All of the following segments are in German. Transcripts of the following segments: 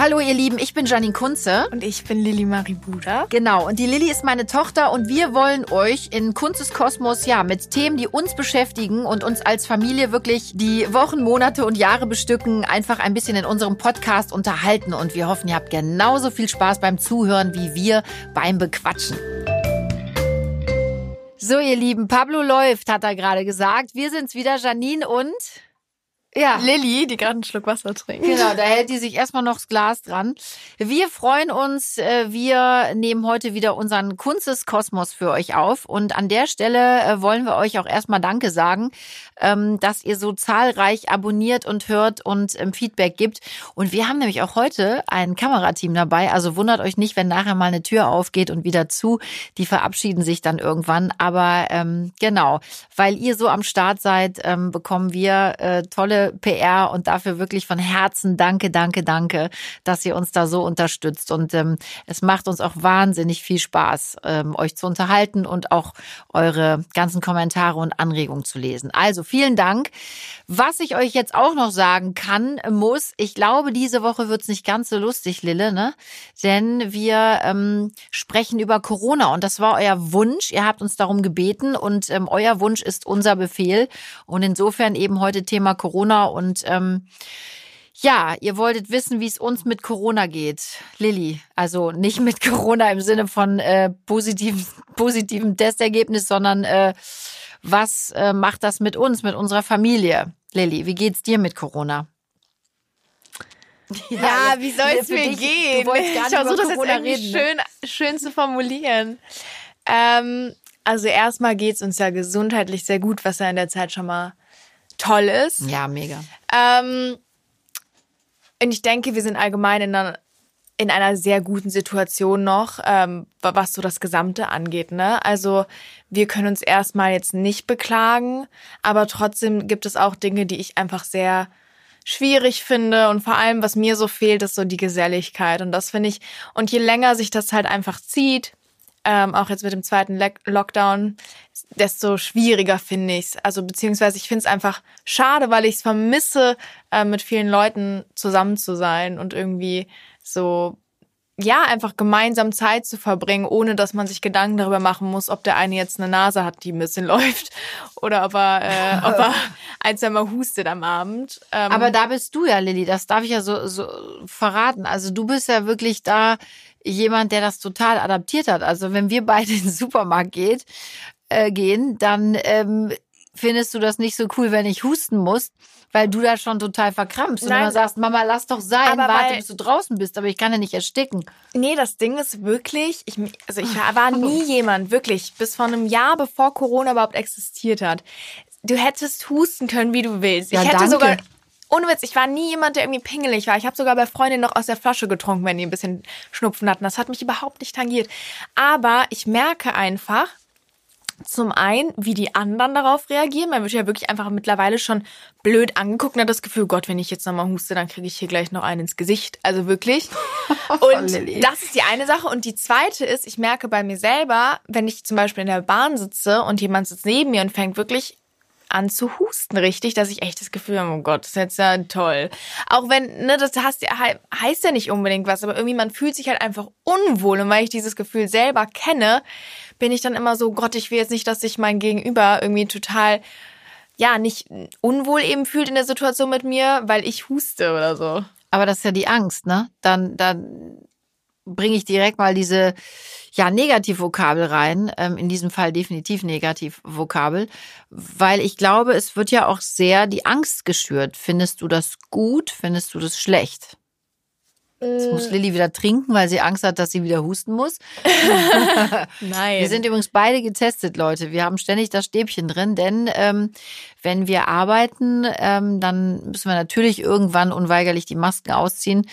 Hallo ihr Lieben, ich bin Janine Kunze. Und ich bin Lilly Marie Buda. Genau, und die Lilly ist meine Tochter und wir wollen euch in Kunzes Kosmos ja mit Themen, die uns beschäftigen und uns als Familie wirklich die Wochen, Monate und Jahre bestücken, einfach ein bisschen in unserem Podcast unterhalten. Und wir hoffen, ihr habt genauso viel Spaß beim Zuhören wie wir beim Bequatschen. So, ihr Lieben, Pablo läuft, hat er gerade gesagt. Wir sind's wieder, Janine und ja. Lilly, die gerade einen Schluck Wasser trinkt. Genau, da hält die sich erstmal noch das Glas dran. Wir freuen uns. Äh, wir nehmen heute wieder unseren Kunsteskosmos für euch auf. Und an der Stelle äh, wollen wir euch auch erstmal Danke sagen, ähm, dass ihr so zahlreich abonniert und hört und ähm, Feedback gibt. Und wir haben nämlich auch heute ein Kamerateam dabei. Also wundert euch nicht, wenn nachher mal eine Tür aufgeht und wieder zu. Die verabschieden sich dann irgendwann. Aber ähm, genau, weil ihr so am Start seid, ähm, bekommen wir äh, tolle PR und dafür wirklich von Herzen danke, danke, danke, dass ihr uns da so unterstützt. Und ähm, es macht uns auch wahnsinnig viel Spaß, ähm, euch zu unterhalten und auch eure ganzen Kommentare und Anregungen zu lesen. Also vielen Dank. Was ich euch jetzt auch noch sagen kann, muss, ich glaube, diese Woche wird's nicht ganz so lustig, Lille, ne? Denn wir ähm, sprechen über Corona und das war euer Wunsch. Ihr habt uns darum gebeten und ähm, euer Wunsch ist unser Befehl. Und insofern eben heute Thema Corona Corona und ähm, ja, ihr wolltet wissen, wie es uns mit Corona geht. Lilly, also nicht mit Corona im Sinne von äh, positiven, positiven Testergebnis, sondern äh, was äh, macht das mit uns, mit unserer Familie? Lilly, wie geht's dir mit Corona? Ja, ja wie soll es mir dich, gehen? ich versuche das jetzt irgendwie schön, schön zu formulieren. Ähm, also erstmal geht's uns ja gesundheitlich sehr gut, was ja in der Zeit schon mal toll ist. Ja, mega. Ähm, und ich denke, wir sind allgemein in einer, in einer sehr guten Situation noch, ähm, was so das Gesamte angeht. Ne? Also wir können uns erstmal jetzt nicht beklagen, aber trotzdem gibt es auch Dinge, die ich einfach sehr schwierig finde und vor allem, was mir so fehlt, ist so die Geselligkeit und das finde ich, und je länger sich das halt einfach zieht, ähm, auch jetzt mit dem zweiten Le Lockdown, desto schwieriger finde ich es. Also beziehungsweise ich finde es einfach schade, weil ich es vermisse, äh, mit vielen Leuten zusammen zu sein und irgendwie so ja, einfach gemeinsam Zeit zu verbringen, ohne dass man sich Gedanken darüber machen muss, ob der eine jetzt eine Nase hat, die ein bisschen läuft oder ob er, äh, ob er ein, zwei Mal hustet am Abend. Ähm Aber da bist du ja, Lilly, das darf ich ja so, so verraten. Also du bist ja wirklich da jemand, der das total adaptiert hat. Also wenn wir beide in den Supermarkt geht, äh, gehen, dann ähm, findest du das nicht so cool, wenn ich husten muss, weil du da schon total verkrampfst und immer sagst, Mama, lass doch sein, aber warte, bis du draußen bist, aber ich kann ja nicht ersticken. Nee, das Ding ist wirklich, ich, also ich war nie jemand, wirklich, bis vor einem Jahr, bevor Corona überhaupt existiert hat. Du hättest husten können, wie du willst. Ja, ich hätte danke. sogar ohne Witz, ich war nie jemand, der irgendwie pingelig war. Ich habe sogar bei Freundinnen noch aus der Flasche getrunken, wenn die ein bisschen Schnupfen hatten. Das hat mich überhaupt nicht tangiert. Aber ich merke einfach, zum einen, wie die anderen darauf reagieren. Man wird ja wirklich einfach mittlerweile schon blöd angeguckt und hat das Gefühl, Gott, wenn ich jetzt nochmal huste, dann kriege ich hier gleich noch einen ins Gesicht. Also wirklich. Und das ist die eine Sache. Und die zweite ist, ich merke bei mir selber, wenn ich zum Beispiel in der Bahn sitze und jemand sitzt neben mir und fängt wirklich an zu husten, richtig, dass ich echt das Gefühl habe, oh Gott, das ist jetzt ja toll. Auch wenn, ne, das heißt, heißt ja nicht unbedingt was, aber irgendwie man fühlt sich halt einfach unwohl. Und weil ich dieses Gefühl selber kenne, bin ich dann immer so, Gott, ich will jetzt nicht, dass sich mein Gegenüber irgendwie total, ja, nicht unwohl eben fühlt in der Situation mit mir, weil ich huste oder so. Aber das ist ja die Angst, ne? Dann, dann bringe ich direkt mal diese ja, Negativvokabel rein, ähm, in diesem Fall definitiv Negativvokabel, weil ich glaube, es wird ja auch sehr die Angst geschürt. Findest du das gut? Findest du das schlecht? Jetzt muss äh. Lilly wieder trinken, weil sie Angst hat, dass sie wieder husten muss. Nein. Wir sind übrigens beide getestet, Leute. Wir haben ständig das Stäbchen drin, denn ähm, wenn wir arbeiten, ähm, dann müssen wir natürlich irgendwann unweigerlich die Masken ausziehen.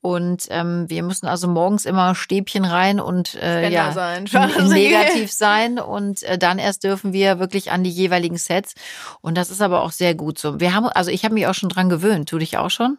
Und ähm, wir müssen also morgens immer Stäbchen rein und äh, ja, sein. negativ sein. Und äh, dann erst dürfen wir wirklich an die jeweiligen Sets. Und das ist aber auch sehr gut so. Wir haben, also ich habe mich auch schon dran gewöhnt. Tu dich auch schon?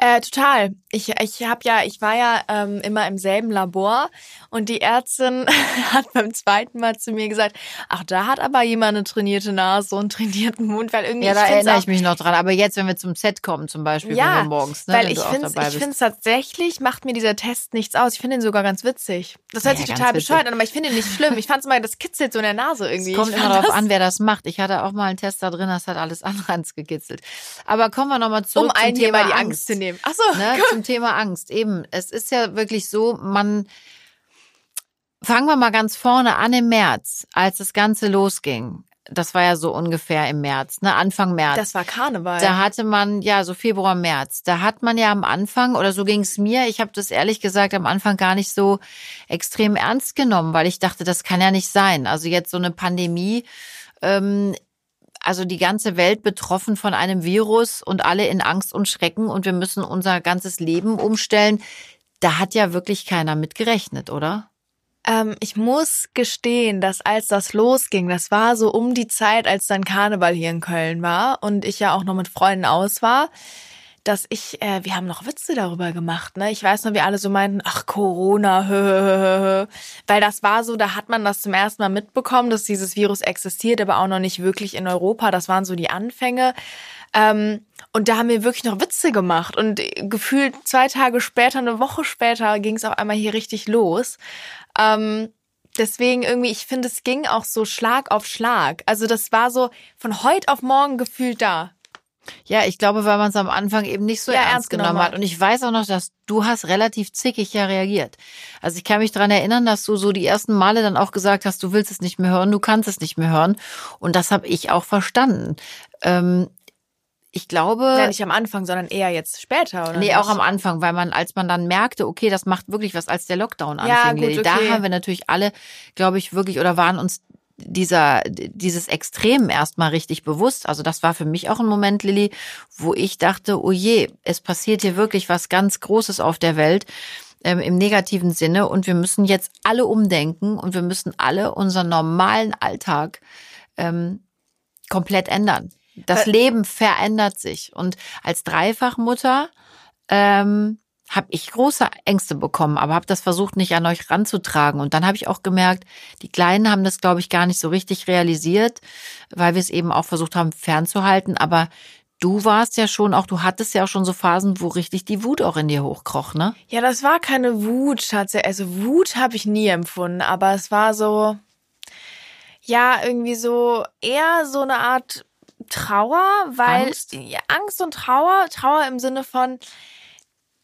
Äh, total. Ich, ich habe ja, ich war ja ähm, immer im selben Labor und die Ärztin hat beim zweiten Mal zu mir gesagt, ach, da hat aber jemand eine trainierte Nase und einen trainierten Mund, weil irgendwie. Ja, da erinnere auch, ich mich noch dran. Aber jetzt, wenn wir zum Set kommen, zum Beispiel, ja, wenn wir morgens, ne, weil ich finde, ich finde tatsächlich macht mir dieser Test nichts aus. Ich finde ihn sogar ganz witzig. Das hört ja, sich total bescheuert an, aber ich finde ihn nicht schlimm. Ich fand es mal, das kitzelt so in der Nase irgendwie. Es kommt immer darauf an, wer das macht. Ich hatte auch mal einen Test da drin, das hat alles andere ans gekitzelt. Aber kommen wir nochmal zurück um zum ein Thema die. Angst zu nehmen. Ach so, ne, zum Thema Angst. Eben, es ist ja wirklich so, man fangen wir mal ganz vorne an im März, als das Ganze losging. Das war ja so ungefähr im März, ne, Anfang März. Das war Karneval. Da hatte man, ja, so Februar, März, da hat man ja am Anfang, oder so ging es mir, ich habe das ehrlich gesagt am Anfang gar nicht so extrem ernst genommen, weil ich dachte, das kann ja nicht sein. Also jetzt so eine Pandemie, ähm, also die ganze Welt betroffen von einem Virus und alle in Angst und Schrecken und wir müssen unser ganzes Leben umstellen. Da hat ja wirklich keiner mit gerechnet, oder? Ähm, ich muss gestehen, dass als das losging, das war so um die Zeit, als dann Karneval hier in Köln war und ich ja auch noch mit Freunden aus war, dass ich, äh, wir haben noch Witze darüber gemacht, ne? Ich weiß noch, wie alle so meinten, ach Corona, hö, hö, hö. weil das war so, da hat man das zum ersten Mal mitbekommen, dass dieses Virus existiert, aber auch noch nicht wirklich in Europa. Das waren so die Anfänge. Ähm, und da haben wir wirklich noch Witze gemacht. Und gefühlt zwei Tage später, eine Woche später, ging es auf einmal hier richtig los. Ähm, deswegen irgendwie, ich finde, es ging auch so Schlag auf Schlag. Also das war so von heute auf morgen gefühlt da. Ja, ich glaube, weil man es am Anfang eben nicht so Ja, ernst, ernst genommen genommen hat. Und ich weiß auch noch, dass du hast relativ zickig ja reagiert. Also ich kann mich dran erinnern, dass du so die ersten Male dann auch gesagt hast, du willst es nicht mehr hören, du kannst es nicht mehr hören. Und das habe ich auch verstanden. Ähm, ich glaube. Ja, nicht am Anfang, sondern eher jetzt später, oder? Nee, nicht? auch am Anfang, weil man, als man dann merkte, okay, das macht wirklich was, als der Lockdown Ja, anfing, gut, Lilly, da okay. haben wir natürlich alle, glaube ich, wirklich oder waren uns dieser, dieses Extrem erstmal richtig bewusst. Also das war für mich auch ein Moment, Lilly, wo ich dachte, oh je, es passiert hier wirklich was ganz Großes auf der Welt ähm, im negativen Sinne und wir müssen jetzt alle umdenken und wir müssen alle unseren normalen Alltag ähm, komplett ändern. Das Weil- Leben verändert sich und als Dreifachmutter ähm, habe ich große Ängste bekommen, aber habe das versucht, nicht an euch ranzutragen. Und dann habe ich auch gemerkt, die Kleinen haben das, glaube ich, gar nicht so richtig realisiert, weil wir es eben auch versucht haben, fernzuhalten. Aber du warst ja schon auch, du hattest ja auch schon so Phasen, wo richtig die Wut auch in dir hochkroch, ne? Ja, das war keine Wut tatsächlich. Also Wut habe ich nie empfunden, aber es war so, ja, irgendwie so eher so eine Art Trauer, weil Angst? Ja, Angst und Trauer, Trauer im Sinne von,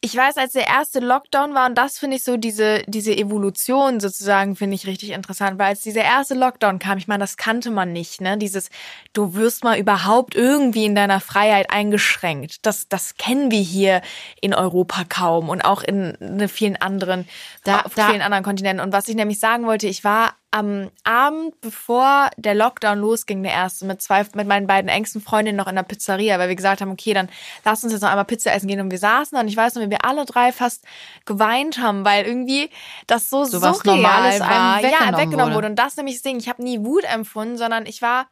ich weiß, als der erste Lockdown war, und das finde ich so, diese, diese Evolution sozusagen, finde ich richtig interessant, weil als dieser erste Lockdown kam, ich meine, das kannte man nicht, ne? Dieses, du wirst mal überhaupt irgendwie in deiner Freiheit eingeschränkt. Das, das kennen wir hier in Europa kaum und auch in, in vielen anderen, Da- auf da- vielen anderen Kontinenten. Und was ich nämlich sagen wollte, ich war am Abend, bevor der Lockdown losging, der erste, mit zwei, mit meinen beiden engsten Freundinnen noch in der Pizzeria, weil wir gesagt haben, okay, dann lass uns jetzt noch einmal Pizza essen gehen. Und wir saßen da und ich weiß noch, wie wir alle drei fast geweint haben, weil irgendwie das so, So was Normales einem war. weggenommen ja, weggenommen wurde. wurde. Und das nämlich das Ding. Ich habe nie Wut empfunden, sondern ich war,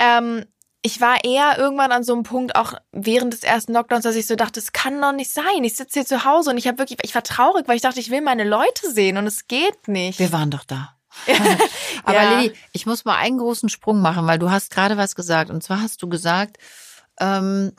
ähm, ich war eher irgendwann an so einem Punkt, auch während des ersten Lockdowns, dass ich so dachte, es kann doch nicht sein. Ich sitze hier zu Hause und ich habe wirklich, ich war traurig, weil ich dachte, ich will meine Leute sehen und es geht nicht. Wir waren doch da. Aber Ja. Lilly, ich muss mal einen großen Sprung machen, weil du hast gerade was gesagt. Und zwar hast du gesagt, ähm,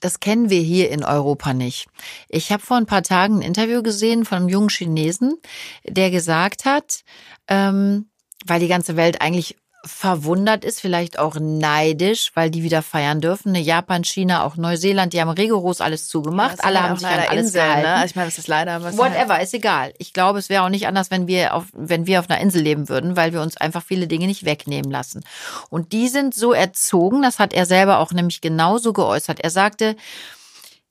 das kennen wir hier in Europa nicht. Ich habe vor ein paar Tagen ein Interview gesehen von einem jungen Chinesen, der gesagt hat, ähm, weil die ganze Welt eigentlich verwundert ist, vielleicht auch neidisch, weil die wieder feiern dürfen. Ne, Japan, China, auch Neuseeland, die haben rigoros alles zugemacht. Das Alle haben sich an alles Inseln, gehalten. Ne? Also ich meine, das ist leider was. halt Whatever, ist egal. Ich glaube, es wäre auch nicht anders, wenn wir auf, wenn wir auf einer Insel leben würden, weil wir uns einfach viele Dinge nicht wegnehmen lassen. Und die sind so erzogen, das hat er selber auch nämlich genauso geäußert. Er sagte,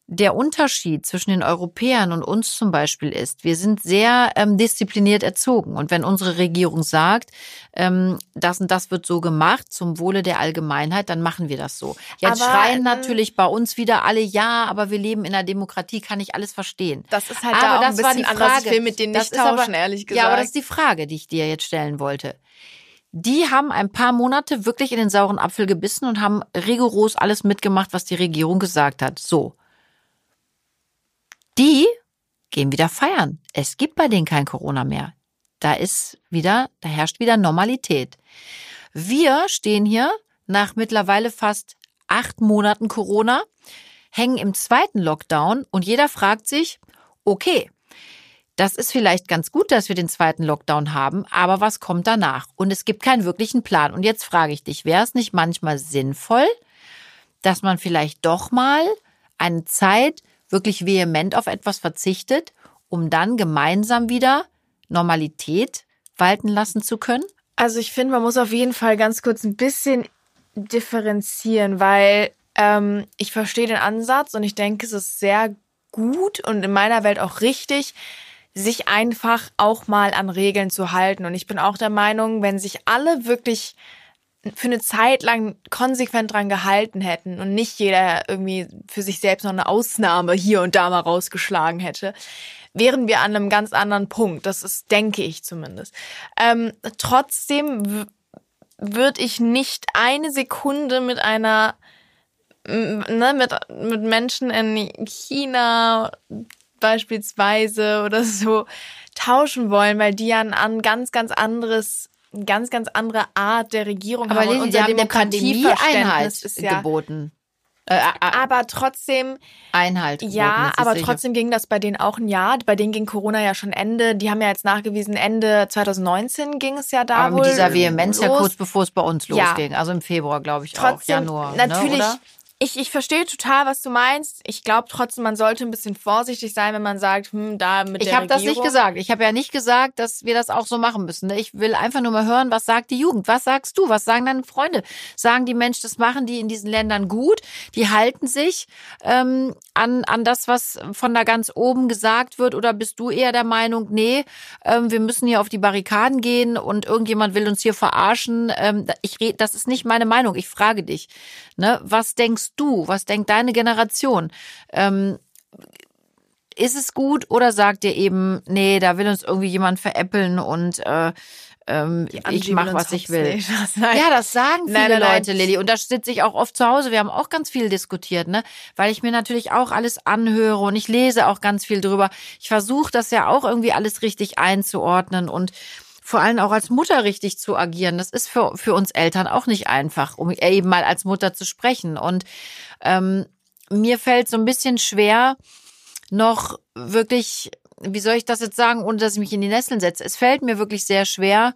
der Unterschied zwischen den Europäern und uns zum Beispiel ist, wir sind sehr ähm, diszipliniert erzogen. Und wenn unsere Regierung sagt, ähm, das und das wird so gemacht zum Wohle der Allgemeinheit, dann machen wir das so. Jetzt Aber, schreien ähm, natürlich bei uns wieder alle, ja, aber wir leben in einer Demokratie, kann ich alles verstehen. Das ist halt Aber da auch das ein war bisschen die anders. Frage. Ich will mit denen nicht ist aber- tauschen, ehrlich gesagt. Ja, aber das ist die Frage, die ich dir jetzt stellen wollte. Die haben ein paar Monate wirklich in den sauren Apfel gebissen und haben rigoros alles mitgemacht, was die Regierung gesagt hat. So. Die gehen wieder feiern. Es gibt bei denen kein Corona mehr. Da ist wieder, da herrscht wieder Normalität. Wir stehen hier nach mittlerweile fast acht Monaten Corona, hängen im zweiten Lockdown und jeder fragt sich, okay, das ist vielleicht ganz gut, dass wir den zweiten Lockdown haben, aber was kommt danach? Und es gibt keinen wirklichen Plan. Und jetzt frage ich dich, wäre es nicht manchmal sinnvoll, dass man vielleicht doch mal eine Zeit wirklich vehement auf etwas verzichtet, um dann gemeinsam wieder Normalität walten lassen zu können? Also ich finde, man muss auf jeden Fall ganz kurz ein bisschen differenzieren, weil ähm, ich verstehe den Ansatz und ich denke, es ist sehr gut und in meiner Welt auch richtig, sich einfach auch mal an Regeln zu halten. Und ich bin auch der Meinung, wenn sich alle wirklich für eine Zeit lang konsequent dran gehalten hätten und nicht jeder irgendwie für sich selbst noch eine Ausnahme hier und da mal rausgeschlagen hätte, wären wir an einem ganz anderen Punkt. Das ist, denke ich zumindest. Ähm, trotzdem würde ich nicht eine Sekunde mit einer ne, mit, mit Menschen in China beispielsweise oder so tauschen wollen, weil die ja ein ganz, ganz anderes ganz, ganz andere Art der Regierung aber haben. Aber haben eine Pandemie-Einheit ja, geboten. Äh, äh, aber trotzdem. Einhalt. Ja, aber trotzdem ging das bei denen auch ein Jahr. Bei denen ging Corona ja schon Ende. Die haben ja jetzt nachgewiesen, Ende 2019 ging es ja da. Aber wohl mit dieser Vehemenz ja kurz bevor es bei uns losging. Ja. Also im Februar, glaube ich, trotzdem, auch. Januar. Ne, Natürlich. Ne, ich, ich verstehe total, was du meinst. Ich glaube trotzdem, man sollte ein bisschen vorsichtig sein, wenn man sagt, hm, da mit ich der Ich habe das nicht gesagt. Ich habe ja nicht gesagt, dass wir das auch so machen müssen. Ich will einfach nur mal hören, was sagt die Jugend? Was sagst du? Was sagen deine Freunde? Sagen die Menschen, das machen die in diesen Ländern gut? Die halten sich ähm, an, an das, was von da ganz oben gesagt wird? Oder bist du eher der Meinung, nee, ähm, wir müssen hier auf die Barrikaden gehen und irgendjemand will uns hier verarschen? Ähm, ich red, das ist nicht meine Meinung. Ich frage dich. Ne? Was denkst du? Was denkt deine Generation? Ähm, ist es gut oder sagt ihr eben, nee, da will uns irgendwie jemand veräppeln und äh, ähm, ich mache, was ich will. Ja, das sagen viele nein, nein, nein. Leute, Lilly. Und da sitze ich auch oft zu Hause. Wir haben auch ganz viel diskutiert, ne? Weil ich mir natürlich auch alles anhöre und ich lese auch ganz viel drüber. Ich versuche das ja auch irgendwie alles richtig einzuordnen und vor allem auch als Mutter richtig zu agieren. Das ist für, für uns Eltern auch nicht einfach, um eben mal als Mutter zu sprechen. Und ähm, mir fällt so ein bisschen schwer, noch wirklich, wie soll ich das jetzt sagen, ohne dass ich mich in die Nesseln setze. Es fällt mir wirklich sehr schwer,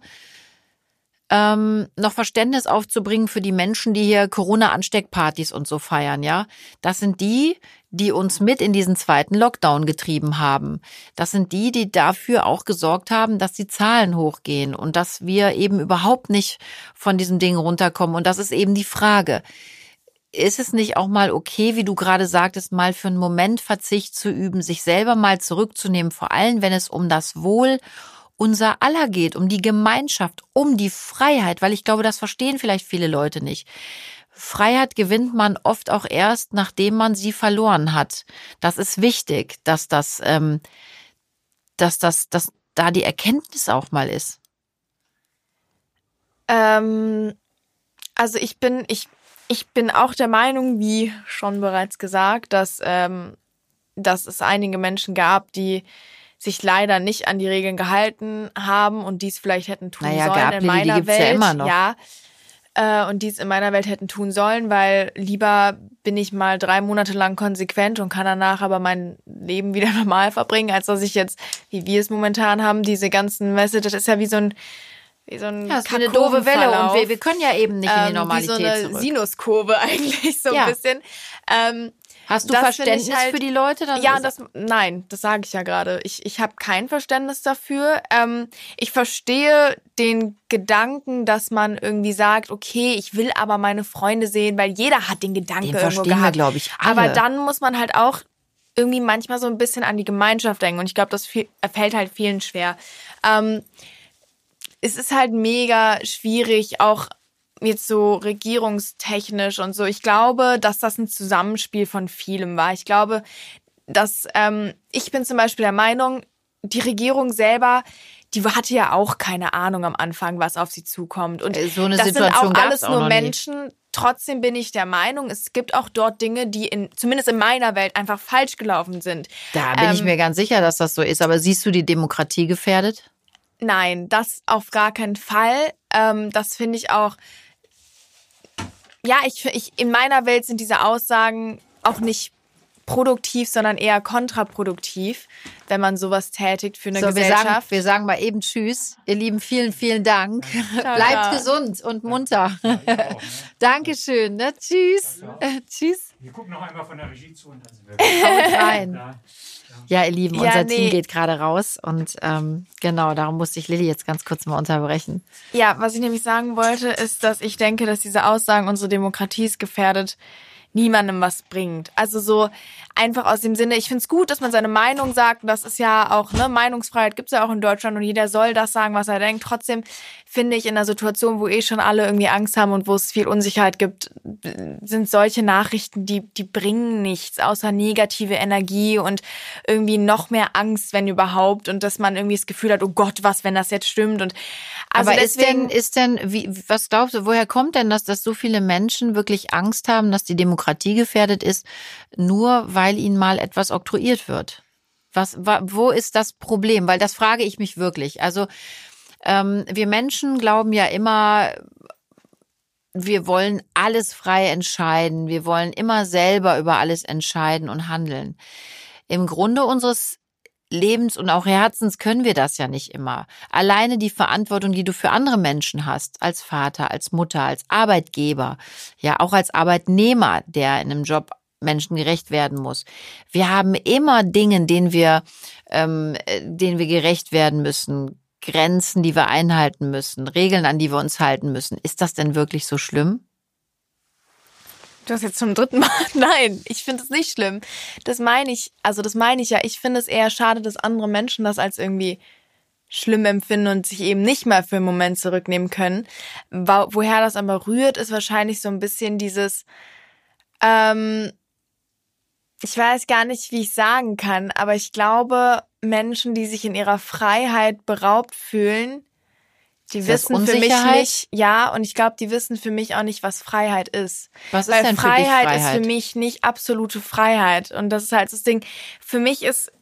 ähm, noch Verständnis aufzubringen für die Menschen, die hier Corona-Ansteckpartys und so feiern, ja. Das sind die, die uns mit in diesen zweiten Lockdown getrieben haben. Das sind die, die dafür auch gesorgt haben, dass die Zahlen hochgehen und dass wir eben überhaupt nicht von diesem Ding runterkommen. Und das ist eben die Frage. Ist es nicht auch mal okay, wie du gerade sagtest, mal für einen Moment Verzicht zu üben, sich selber mal zurückzunehmen, vor allem wenn es um das Wohl unser aller geht, um die Gemeinschaft, um die Freiheit, weil ich glaube, das verstehen vielleicht viele Leute nicht. Freiheit gewinnt man oft auch erst, nachdem man sie verloren hat. Das ist wichtig, dass das, ähm, dass das, dass da die Erkenntnis auch mal ist. Ähm, also ich bin, ich, ich bin auch der Meinung, wie schon bereits gesagt, dass, ähm, dass es einige Menschen gab, die sich leider nicht an die Regeln gehalten haben und dies vielleicht hätten tun naja, sollen gab, in meiner die Welt. Ja, immer noch. ja äh, und dies in meiner Welt hätten tun sollen, weil lieber bin ich mal drei Monate lang konsequent und kann danach aber mein Leben wieder normal verbringen, als dass ich jetzt, wie wir es momentan haben, diese ganzen Messages, das ist ja wie so ein wie so ein ja, ist eine doofe Welle und wir, wir können ja eben nicht in die Normalität ähm, wie so eine zurück. Sinuskurve eigentlich so ja. ein bisschen. Ähm, Hast du Verständnis halt, für die Leute? Dann ja, das, nein, das sage ich ja gerade. Ich, ich habe kein Verständnis dafür. Ähm, ich verstehe den Gedanken, dass man irgendwie sagt, okay, ich will aber meine Freunde sehen, weil jeder hat den Gedanken den irgendwo gehabt. glaube ich. Alle. Aber dann muss man halt auch irgendwie manchmal so ein bisschen an die Gemeinschaft denken. Und ich glaube, das viel, fällt halt vielen schwer. Ähm, es ist halt mega schwierig, auch jetzt so regierungstechnisch und so. Ich glaube, dass das ein Zusammenspiel von vielem war. Ich glaube, dass ähm, ich bin zum Beispiel der Meinung, die Regierung selber, die hatte ja auch keine Ahnung am Anfang, was auf sie zukommt. Und äh, so eine das Situation sind auch alles nur Menschen, Trotzdem bin ich der Meinung, es gibt auch dort Dinge, die in, zumindest in meiner Welt einfach falsch gelaufen sind. Da bin ähm, ich mir ganz sicher, dass das so ist. Aber siehst du die Demokratie gefährdet? Nein, das auf gar keinen Fall. Ähm, das finde ich auch. Ja, ich, ich, in meiner Welt sind diese Aussagen auch nicht produktiv, sondern eher kontraproduktiv, wenn man sowas tätigt für eine so, Gesellschaft. Wir sagen, wir sagen mal eben Tschüss. Ihr Lieben, vielen, vielen Dank. Ciao, Bleibt gesund und munter. Ja, auch, ne? Dankeschön. Ne? Tschüss. Ciao, äh, tschüss. Wir gucken noch einmal von der Regie zu und dann sind wir rein. Ja, ihr Lieben, ja, unser nee. Team geht gerade raus und ähm, genau, darum musste ich Lilly jetzt ganz kurz mal unterbrechen. Ja, was ich nämlich sagen wollte, ist, dass ich denke, dass diese Aussagen unsere Demokratie ist gefährdet niemandem was bringt. Also so einfach aus dem Sinne, ich finde es gut, dass man seine Meinung sagt. Das ist ja auch, ne, Meinungsfreiheit gibt's ja auch in Deutschland und jeder soll das sagen, was er denkt. Trotzdem finde ich in einer Situation, wo eh schon alle irgendwie Angst haben und wo es viel Unsicherheit gibt, sind solche Nachrichten, die, die bringen nichts außer negative Energie und irgendwie noch mehr Angst, wenn überhaupt. Und dass man irgendwie das Gefühl hat, oh Gott, was, wenn das jetzt stimmt. Und also Aber deswegen, ist denn, ist denn, wie, was glaubst du, woher kommt denn das, dass so viele Menschen wirklich Angst haben, dass die Demokratie gefährdet ist, nur weil ihnen mal etwas oktroyiert wird? Was, wo ist das Problem? Weil das frage ich mich wirklich. Also ähm, wir Menschen glauben ja immer, wir wollen alles frei entscheiden. Wir wollen immer selber über alles entscheiden und handeln. Im Grunde unseres Lebens und auch Herzens können wir das ja nicht immer. Alleine die Verantwortung, die du für andere Menschen hast, als Vater, als Mutter, als Arbeitgeber, ja auch als Arbeitnehmer, der in einem Job Menschen gerecht werden muss. Wir haben immer Dinge, denen wir, ähm, denen wir gerecht werden müssen, Grenzen, die wir einhalten müssen, Regeln, an die wir uns halten müssen. Ist das denn wirklich so schlimm? Du hast jetzt zum dritten Mal. Nein, ich finde es nicht schlimm. Das meine ich, also das meine ich ja. Ich finde es eher schade, dass andere Menschen das als irgendwie schlimm empfinden und sich eben nicht mal für einen Moment zurücknehmen können. Woher das aber rührt, ist wahrscheinlich so ein bisschen dieses, ähm, ich weiß gar nicht, wie ich sagen kann, aber ich glaube, Menschen, die sich in ihrer Freiheit beraubt fühlen, die wissen für mich nicht, ja, und ich glaube, die wissen für mich auch nicht, was Freiheit ist. Was ist Weil denn Freiheit, für Freiheit ist für mich nicht absolute Freiheit. Und das ist halt das Ding. Für mich ist,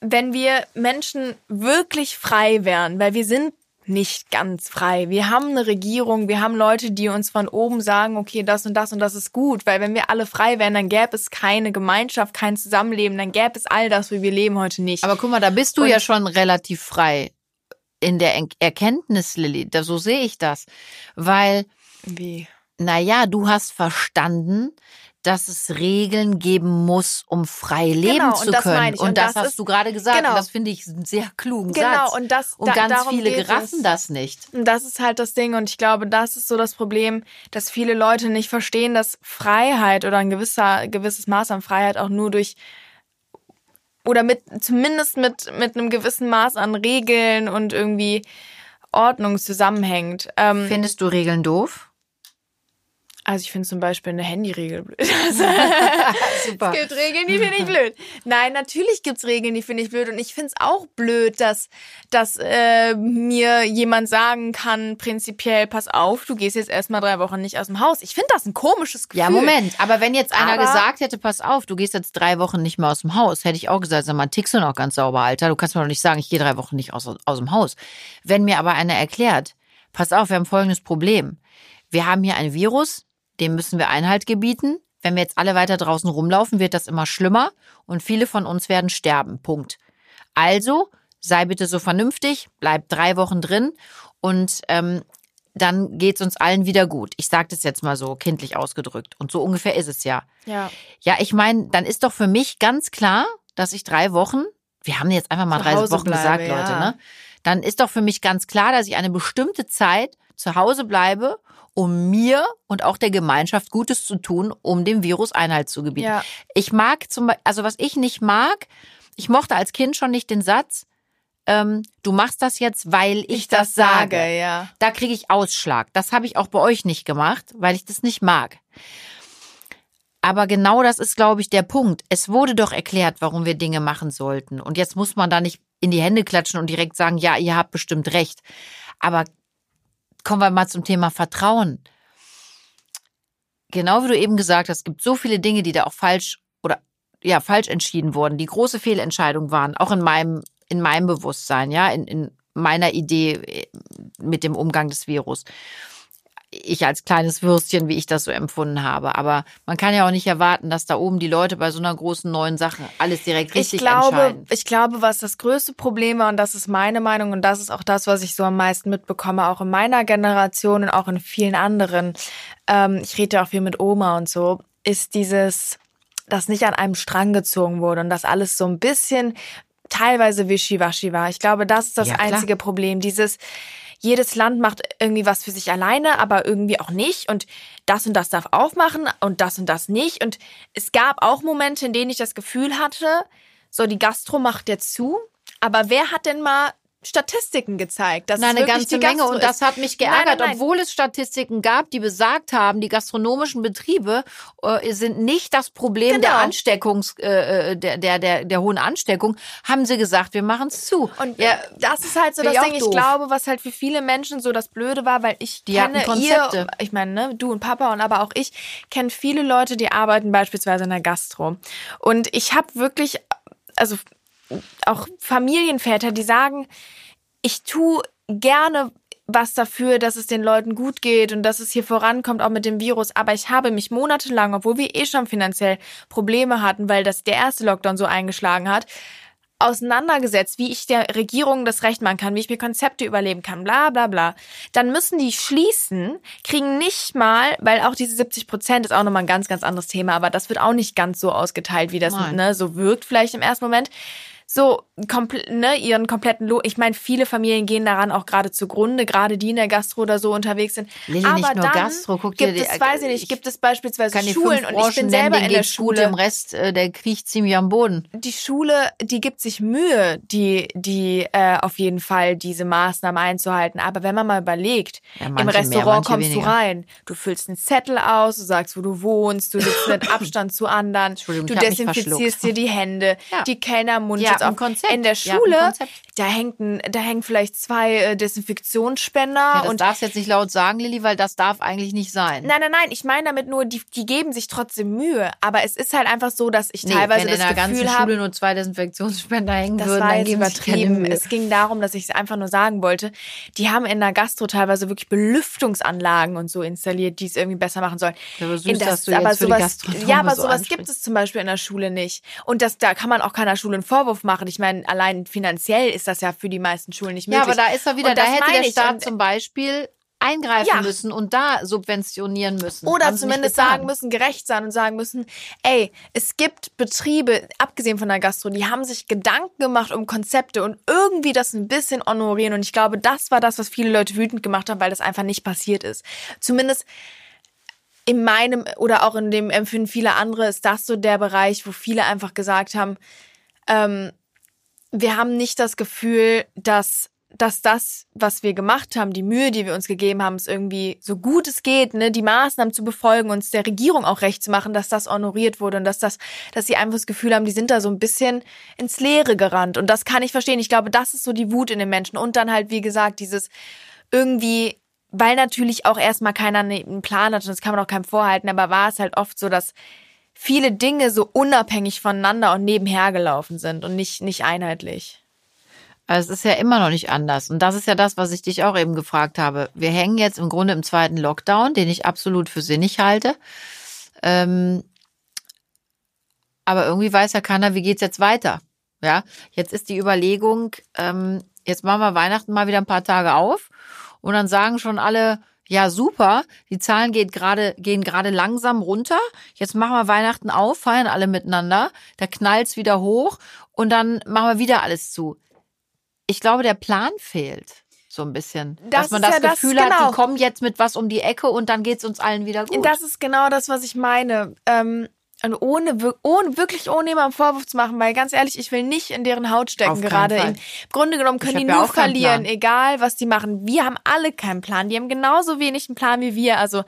wenn wir Menschen wirklich frei wären, weil wir sind nicht ganz frei. Wir haben eine Regierung, wir haben Leute, die uns von oben sagen, okay, das und das und das ist gut, weil wenn wir alle frei wären, dann gäbe es keine Gemeinschaft, kein Zusammenleben, dann gäbe es all das, wie wir leben heute nicht. Aber guck mal, da bist du und ja schon relativ frei in der Erkenntnis, Lilly. So sehe ich das. Weil, wie? Naja, du hast verstanden, dass es Regeln geben muss, um frei leben genau, zu können. Und, und, das, das hast ist, du gerade gesagt. Genau. Und das finde ich einen sehr klugen genau, Satz. Und, das, und ganz da, viele geraffen das nicht. Und das ist halt das Ding. Und ich glaube, das ist so das Problem, dass viele Leute nicht verstehen, dass Freiheit oder ein gewisser, gewisses Maß an Freiheit auch nur durch oder mit zumindest mit mit einem gewissen Maß an Regeln und irgendwie Ordnung zusammenhängt. Ähm, Findest du Regeln doof? Also ich finde zum Beispiel eine Handyregel blöd. Super. Es gibt Regeln, die finde ich blöd. Nein, natürlich gibt's Regeln, die finde ich blöd. Und ich finde es auch blöd, dass, dass äh, mir jemand sagen kann, prinzipiell, pass auf, du gehst jetzt erstmal drei Wochen nicht aus dem Haus. Ich finde das ein komisches Gefühl. Ja, Moment. Aber wenn jetzt einer Aber, gesagt hätte, pass auf, du gehst jetzt drei Wochen nicht mehr aus dem Haus, hätte ich auch gesagt, sag mal, tickst du noch ganz sauber, Alter. Du kannst mir doch nicht sagen, ich gehe drei Wochen nicht aus, aus dem Haus. Wenn mir aber einer erklärt, pass auf, wir haben folgendes Problem. Wir haben hier ein Virus, dem müssen wir Einhalt gebieten. Wenn wir jetzt alle weiter draußen rumlaufen, wird das immer schlimmer und viele von uns werden sterben. Punkt. Also sei bitte so vernünftig, bleib drei Wochen drin und ähm, dann geht's uns allen wieder gut. Ich sage das jetzt mal so kindlich ausgedrückt. Und so ungefähr ist es ja. Ja. Ja, ich meine, dann ist doch für mich ganz klar, dass ich drei Wochen, wir haben jetzt einfach mal drei Wochen bleibe, gesagt, ja. Leute, ne? Dann ist doch für mich ganz klar, dass ich eine bestimmte Zeit zu Hause bleibe um mir und auch der Gemeinschaft Gutes zu tun, um dem Virus Einhalt zu gebieten. Ja. Ich mag zum Beispiel, also was ich nicht mag, ich mochte als Kind schon nicht den Satz, ähm, du machst das jetzt, weil ich, ich das, das, sage. sage ja. Da kriege ich Ausschlag. Das habe ich auch bei euch nicht gemacht, weil ich das nicht mag. Aber genau das ist, glaube ich, der Punkt. Es wurde doch erklärt, warum wir Dinge machen sollten. Und jetzt muss man da nicht in die Hände klatschen und direkt sagen, ja, ihr habt bestimmt recht. Aber kommen wir mal zum Thema Vertrauen. genau wie du eben gesagt hast, es gibt so viele Dinge, die da auch falsch oder ja falsch entschieden wurden, die große Fehlentscheidungen waren, auch in meinem in meinem Bewusstsein, ja, in, in meiner Idee äh, mit dem Umgang des Virus ich als kleines Würstchen, wie ich das so empfunden habe. Aber man kann ja auch nicht erwarten, dass da oben die Leute bei so einer großen neuen Sache alles direkt richtig ich glaube, entscheiden. Ich glaube, was das größte Problem war, und das ist meine Meinung, und das ist auch das, was ich so am meisten mitbekomme, auch in meiner Generation und auch in vielen anderen, ähm, ich rede ja auch viel mit Oma und so, ist dieses, dass nicht an einem Strang gezogen wurde und dass alles so ein bisschen teilweise wischiwaschi war. Ich glaube, das ist das ja, einzige Problem. Dieses, jedes Land macht irgendwie was für sich alleine, aber irgendwie auch nicht. Und das und das darf aufmachen und das und das nicht. Und es gab auch Momente, in denen ich das Gefühl hatte, so die Gastro macht jetzt zu. Aber wer hat denn mal Statistiken gezeigt. Das nein, eine ganze Menge. Und das hat mich geärgert, nein, nein, nein. obwohl es Statistiken gab, die besagt haben, die gastronomischen Betriebe äh, sind nicht das Problem genau. der Ansteckungs, äh, äh, der, der, der, der hohen Ansteckung, haben sie gesagt, wir machen es zu. Und ja, das ist halt so das Ding, ich glaube, was halt für viele Menschen so das Blöde war, weil ich die kenne ihr, ich meine, ne, du und Papa und aber auch ich kenne viele Leute, die arbeiten beispielsweise in der Gastro. Und ich habe wirklich, also auch Familienväter, die sagen, ich tue gerne was dafür, dass es den Leuten gut geht und dass es hier vorankommt, auch mit dem Virus. Aber ich habe mich monatelang, obwohl wir eh schon finanziell Probleme hatten, weil das der erste Lockdown so eingeschlagen hat, auseinandergesetzt, wie ich der Regierung das Recht machen kann, wie ich mir Konzepte überleben kann, bla bla bla. Dann müssen die schließen, kriegen nicht mal, weil auch diese 70 Prozent ist auch nochmal ein ganz, ganz anderes Thema, aber das wird auch nicht ganz so ausgeteilt, wie das ne, so wirkt vielleicht im ersten Moment so komplett, ne, ihren kompletten Lohn. Ich meine, viele Familien gehen daran auch gerade zugrunde, gerade die in der Gastro oder so unterwegs sind. Lili, Aber nicht nur dann Gastro, guck gibt dir es, weiß ich nicht, gibt es beispielsweise Schulen und ich bin selber in der Schule. Im Rest, äh, der kriecht ziemlich am Boden. Die Schule, die gibt sich Mühe, die, die äh, auf jeden Fall diese Maßnahmen einzuhalten. Aber wenn man mal überlegt, ja, im Restaurant mehr, kommst weniger. du rein, du füllst einen Zettel aus, du sagst, wo du wohnst, du sitzt mit Abstand zu anderen, du desinfizierst dir die Hände, ja. die Kellner Mund ja, auf Konzept. in der Schule. Ja, da hängt ein, da hängen vielleicht zwei äh, Desinfektionsspender. Ja, das und darfst jetzt nicht laut sagen, Lilly, weil das darf eigentlich nicht sein. Nein, nein, nein. Ich meine damit nur, die, die geben sich trotzdem Mühe. Aber es ist halt einfach so, dass ich nee, teilweise wenn das in der Gefühl ganzen Schule nur zwei Desinfektionsspender hängen das würden, war dann jetzt übertrieben. Es ging darum, dass ich es einfach nur sagen wollte. Die haben in der Gastro teilweise wirklich Belüftungsanlagen und so installiert, die es irgendwie besser machen sollen. Aber, süß, das, dass du aber sowas, ja, aber so sowas gibt es zum Beispiel in der Schule nicht. Und das, da kann man auch keiner Schule einen Vorwurf machen. Ich meine, allein finanziell ist das ja für die meisten Schulen nicht möglich. Ja, aber da ist er wieder, da hätte der Staat zum Beispiel eingreifen ja. müssen und da subventionieren müssen. Oder zumindest sagen müssen, gerecht sein und sagen müssen, ey, es gibt Betriebe, abgesehen von der Gastro, die haben sich Gedanken gemacht um Konzepte und irgendwie das ein bisschen honorieren. Und ich glaube, das war das, was viele Leute wütend gemacht haben, weil das einfach nicht passiert ist. Zumindest in meinem oder auch in dem Empfinden vieler andere ist das so der Bereich, wo viele einfach gesagt haben, ähm, wir haben nicht das Gefühl, dass dass das, was wir gemacht haben, die Mühe, die wir uns gegeben haben, es irgendwie so gut es geht, ne, die Maßnahmen zu befolgen, uns der Regierung auch recht zu machen, dass das honoriert wurde und dass das, dass sie einfach das Gefühl haben, die sind da so ein bisschen ins Leere gerannt. Und das kann ich verstehen. Ich glaube, das ist so die Wut in den Menschen. Und dann halt, wie gesagt, dieses irgendwie, weil natürlich auch erstmal keiner einen Plan hat und das kann man auch keinem vorhalten, aber war es halt oft so, dass viele Dinge so unabhängig voneinander und nebenher gelaufen sind und nicht, nicht einheitlich. Also es ist ja immer noch nicht anders. Und das ist ja das, was ich dich auch eben gefragt habe. Wir hängen jetzt im Grunde im zweiten Lockdown, den ich absolut für sinnig halte. Ähm, aber irgendwie weiß ja keiner, wie geht's jetzt weiter. Ja, jetzt ist die Überlegung, ähm, jetzt machen wir Weihnachten mal wieder ein paar Tage auf und dann sagen schon alle, ja, super. Die Zahlen geht gerade, gehen gerade langsam runter. Jetzt machen wir Weihnachten auf, feiern alle miteinander. Da knallt's wieder hoch und dann machen wir wieder alles zu. Ich glaube, der Plan fehlt so ein bisschen. Das dass man das ja Gefühl das, genau. hat, die genau. kommen jetzt mit was um die Ecke und dann geht's uns allen wieder gut. Das ist genau das, was ich meine. Ähm, und ohne, ohne, wirklich ohne jemandem Vorwurf zu machen, weil ganz ehrlich, ich will nicht in deren Haut stecken gerade. Im Grunde genommen können die nur verlieren, egal was die machen. Wir haben alle keinen Plan. Die haben genauso wenig einen Plan wie wir. Also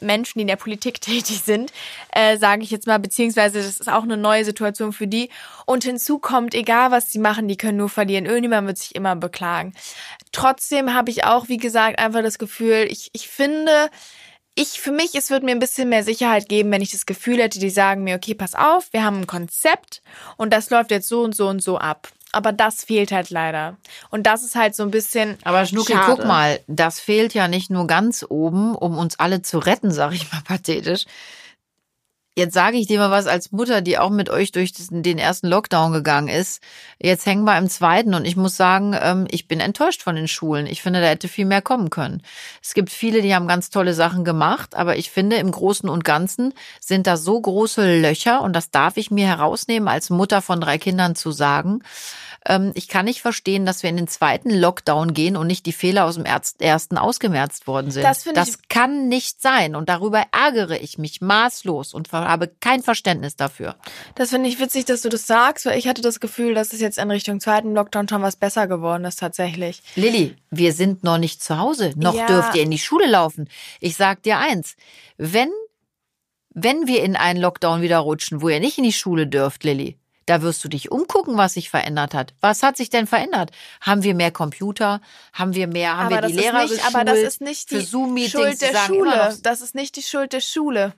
Menschen, die in der Politik tätig sind, äh, sage ich jetzt mal, beziehungsweise das ist auch eine neue Situation für die. Und hinzu kommt, egal was sie machen, die können nur verlieren. Irgendjemand wird sich immer beklagen. Trotzdem habe ich auch, wie gesagt, einfach das Gefühl, ich, ich finde, ich für mich, es wird mir ein bisschen mehr Sicherheit geben, wenn ich das Gefühl hätte, die sagen mir, okay, pass auf, wir haben ein Konzept und das läuft jetzt so und so und so ab. Aber das fehlt halt leider. Und das ist halt so ein bisschen. Aber Schnucki, schade. guck mal, das fehlt ja nicht nur ganz oben, um uns alle zu retten, sag ich mal pathetisch. Jetzt sage ich dir mal was als Mutter, die auch mit euch durch den ersten Lockdown gegangen ist. Jetzt hängen wir im zweiten und ich muss sagen, ähm, ich bin enttäuscht von den Schulen. Ich finde, da hätte viel mehr kommen können. Es gibt viele, die haben ganz tolle Sachen gemacht, aber ich finde, im Großen und Ganzen sind da so große Löcher und das darf ich mir herausnehmen, als Mutter von drei Kindern zu sagen. Ähm, ich kann nicht verstehen, dass wir in den zweiten Lockdown gehen und nicht die Fehler aus dem ersten ausgemerzt worden sind. Das, das kann nicht sein und darüber ärgere ich mich maßlos und habe kein Verständnis dafür. Das finde ich witzig, dass du das sagst, weil ich hatte das Gefühl, dass es jetzt in Richtung zweiten Lockdown schon was besser geworden ist tatsächlich. Lilly, wir sind noch nicht zu Hause. Noch Ja. dürft ihr in die Schule laufen. Ich sag dir eins. Wenn, wenn wir in einen Lockdown wieder rutschen, wo ihr nicht in die Schule dürft, Lilly, da wirst du dich umgucken, was sich verändert hat. Was hat sich denn verändert? Haben wir mehr Computer? Haben wir mehr, haben aber wir die Lehrer nicht, aber das ist nicht die? Schuld der Schule. Das ist nicht die Schuld der Schule.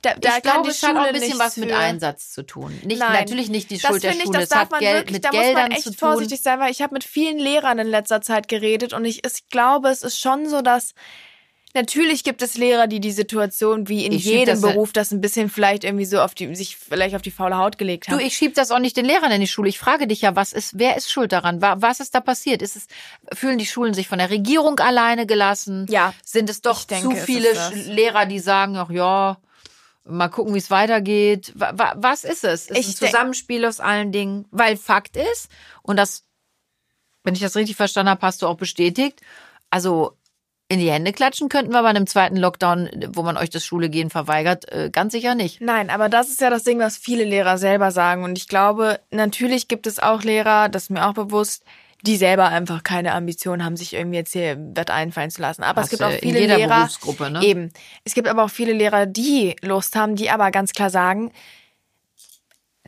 Da, da ich glaube, es hat auch ein bisschen was mit für. Einsatz zu tun. Nicht, Nein. natürlich nicht die Schuld der ich, Schule. das darf hat man Geld, wirklich, mit da muss man Geldern echt vorsichtig sein, weil ich habe mit vielen Lehrern in letzter Zeit geredet und ich, ich glaube, es ist schon so, dass Natürlich gibt es Lehrer, die die Situation wie in Ich jedem das- Beruf das ein bisschen vielleicht irgendwie so auf die sich vielleicht auf die faule Haut gelegt Du, haben. ich schieb das auch nicht den Lehrern in die Schule. Ich frage dich ja, was ist, wer ist schuld daran? Wa- Was ist da passiert? Ist es, fühlen die Schulen sich von der Regierung alleine gelassen? Ja, Sind es doch denke, zu viele Lehrer, die sagen, ach ja, mal gucken, wie es weitergeht? Wa- wa- Was ist es? Ist Ich ein Zusammenspiel aus allen Dingen? Weil Fakt ist, und das, wenn ich das richtig verstanden habe, hast du auch bestätigt, also in die Hände klatschen könnten wir bei einem zweiten Lockdown, wo man euch das Schule gehen verweigert, äh, ganz sicher nicht. Nein, aber das ist ja das Ding, was viele Lehrer selber sagen. Und ich glaube, natürlich gibt es auch Lehrer, das ist mir auch bewusst, die selber einfach keine Ambition haben, sich irgendwie jetzt hier was einfallen zu lassen. Aber Hast es gibt auch viele Lehrer, Berufsgruppe, ne? eben. Es gibt aber auch viele Lehrer, die Lust haben, die aber ganz klar sagen,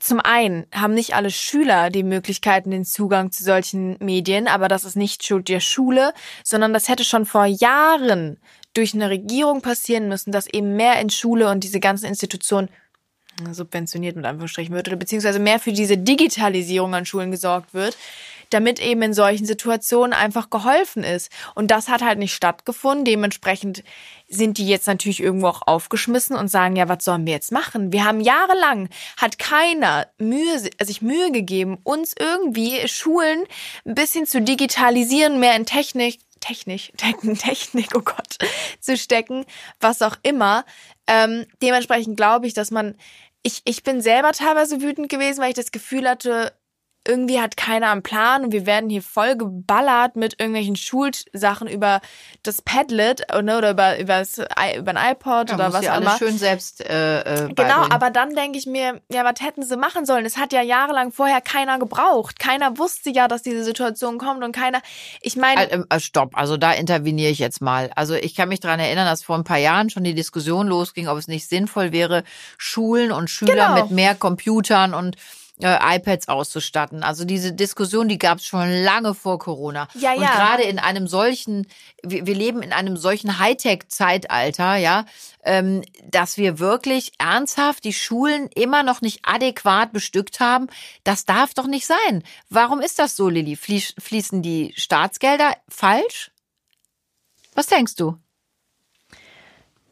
zum einen haben nicht alle Schüler die Möglichkeiten, den Zugang zu solchen Medien, aber das ist nicht Schuld der Schule, sondern das hätte schon vor Jahren durch eine Regierung passieren müssen, dass eben mehr in Schule und diese ganzen Institutionen subventioniert mit Anführungsstrichen wird oder beziehungsweise mehr für diese Digitalisierung an Schulen gesorgt wird, damit eben in solchen Situationen einfach geholfen ist. Und das hat halt nicht stattgefunden. Dementsprechend sind die jetzt natürlich irgendwo auch aufgeschmissen und sagen, ja, was sollen wir jetzt machen? Wir haben jahrelang, hat keiner Mühe, sich Mühe gegeben, uns irgendwie Schulen ein bisschen zu digitalisieren, mehr in Technik, Technik, Technik, oh Gott, zu stecken, was auch immer. Ähm, dementsprechend glaube ich, dass man, ich, ich bin selber teilweise wütend gewesen, weil ich das Gefühl hatte, irgendwie hat keiner einen Plan und wir werden hier voll geballert mit irgendwelchen Schulsachen über das Padlet ne, oder über, über, das, über ein iPod Ja, oder was ja auch immer. schön selbst äh, äh, Genau, aber dann denke ich mir, ja, was hätten sie machen sollen? Es hat ja jahrelang vorher keiner gebraucht. Keiner wusste ja, dass diese Situation kommt und keiner, ich meine, ähm, äh, Stopp, also da interveniere ich jetzt mal. Also ich kann mich daran erinnern, dass vor ein paar Jahren schon die Diskussion losging, ob es nicht sinnvoll wäre, Schulen und Schüler Genau. mit mehr Computern und äh, iPads auszustatten. Also diese Diskussion, die gab es schon lange vor Corona. Ja, und ja. gerade in einem solchen, wir, wir leben in einem solchen Hightech-Zeitalter, ja, ähm, dass wir wirklich ernsthaft die Schulen immer noch nicht adäquat bestückt haben. Das darf doch nicht sein. Warum ist das so, Lilly? Fließ, fließen die Staatsgelder falsch? Was denkst du?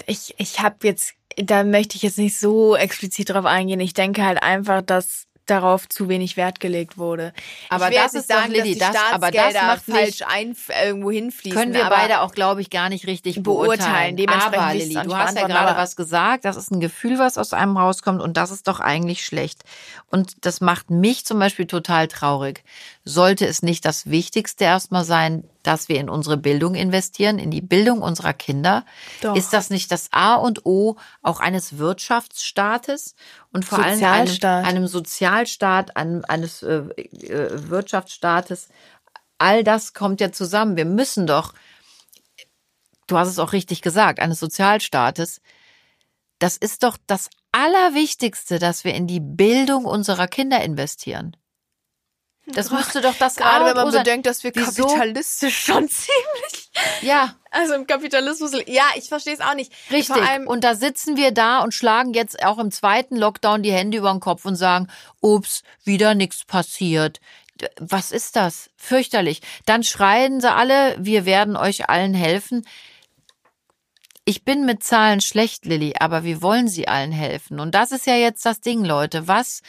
ich, ich habe jetzt, da möchte ich jetzt nicht so explizit drauf eingehen. Ich denke halt einfach, dass darauf zu wenig Wert gelegt wurde. Aber das ist doch, sagen, Lilly, dass die das- aber das macht falsch ein, irgendwo hinfließen. Können wir beide auch, glaube ich, gar nicht richtig beurteilen. beurteilen. Aber Lilly, du hast ja gerade was gesagt. Das ist ein Gefühl, was aus einem rauskommt und das ist doch eigentlich schlecht. Und das macht mich zum Beispiel total traurig. Sollte es nicht das Wichtigste erstmal sein, dass wir in unsere Bildung investieren, in die Bildung unserer Kinder? Doch. Ist das nicht das A und O auch eines Wirtschaftsstaates und vor allem einem, Sozialstaat. einem Sozialstaat, einem, eines äh, äh, Wirtschaftsstaates? All das kommt ja zusammen. Wir müssen doch du hast es auch richtig gesagt, eines Sozialstaates, das ist doch das Allerwichtigste, dass wir in die Bildung unserer Kinder investieren. Das müsste doch das Gerade wenn man bedenkt, dass wir Wieso? kapitalistisch schon ziemlich. Ja, Also im Kapitalismus, ja, ich verstehe es auch nicht. Richtig. und da sitzen wir da und schlagen jetzt auch im zweiten Lockdown die Hände über den Kopf und sagen, ups, wieder nichts passiert. Was ist das? Fürchterlich. Dann schreien sie alle, wir werden euch allen helfen. Ich bin mit Zahlen schlecht, Lilly, aber wir wollen sie allen helfen. Und das ist ja jetzt das Ding, Leute. Was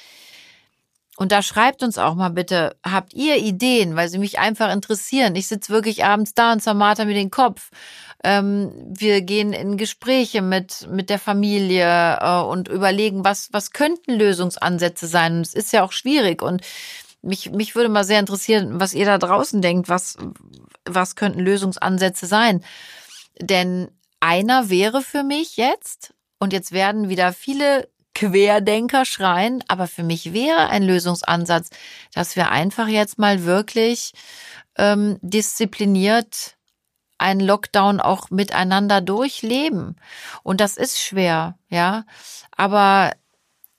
und da schreibt uns auch mal bitte, habt ihr Ideen, weil sie mich einfach interessieren. Ich sitze wirklich abends da und zermarter mir den Kopf. Ähm, wir gehen in Gespräche mit, mit der Familie äh, und überlegen, was, was könnten Lösungsansätze sein. Es ist ja auch schwierig. Und mich, mich würde mal sehr interessieren, was ihr da draußen denkt. Was, was könnten Lösungsansätze sein? Denn einer wäre für mich jetzt, und jetzt werden wieder viele Querdenker schreien, aber für mich wäre ein Lösungsansatz, dass wir einfach jetzt mal wirklich ähm, diszipliniert einen Lockdown auch miteinander durchleben. Und das ist schwer, ja. Aber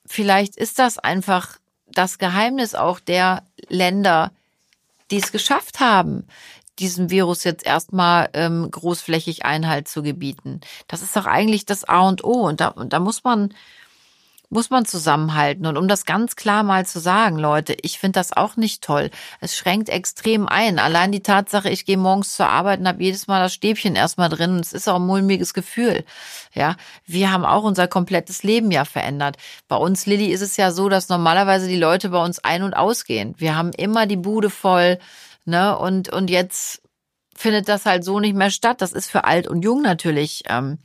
vielleicht ist das einfach das Geheimnis auch der Länder, die es geschafft haben, diesem Virus jetzt erstmal ähm, großflächig Einhalt zu gebieten. Das ist doch eigentlich das A und O. Und da, und da muss man muss man zusammenhalten. Und um das ganz klar mal zu sagen, Leute, ich finde das auch nicht toll. Es schränkt extrem ein. Allein die Tatsache, ich gehe morgens zur Arbeit und habe jedes Mal das Stäbchen erstmal drin. Es ist auch ein mulmiges Gefühl. Ja, wir haben auch unser komplettes Leben ja verändert. Bei uns, Lilly, ist es ja so, dass normalerweise die Leute bei uns ein- und ausgehen. Wir haben immer die Bude voll. Ne? Und, und jetzt findet das halt so nicht mehr statt. Das ist für alt und jung natürlich ähm,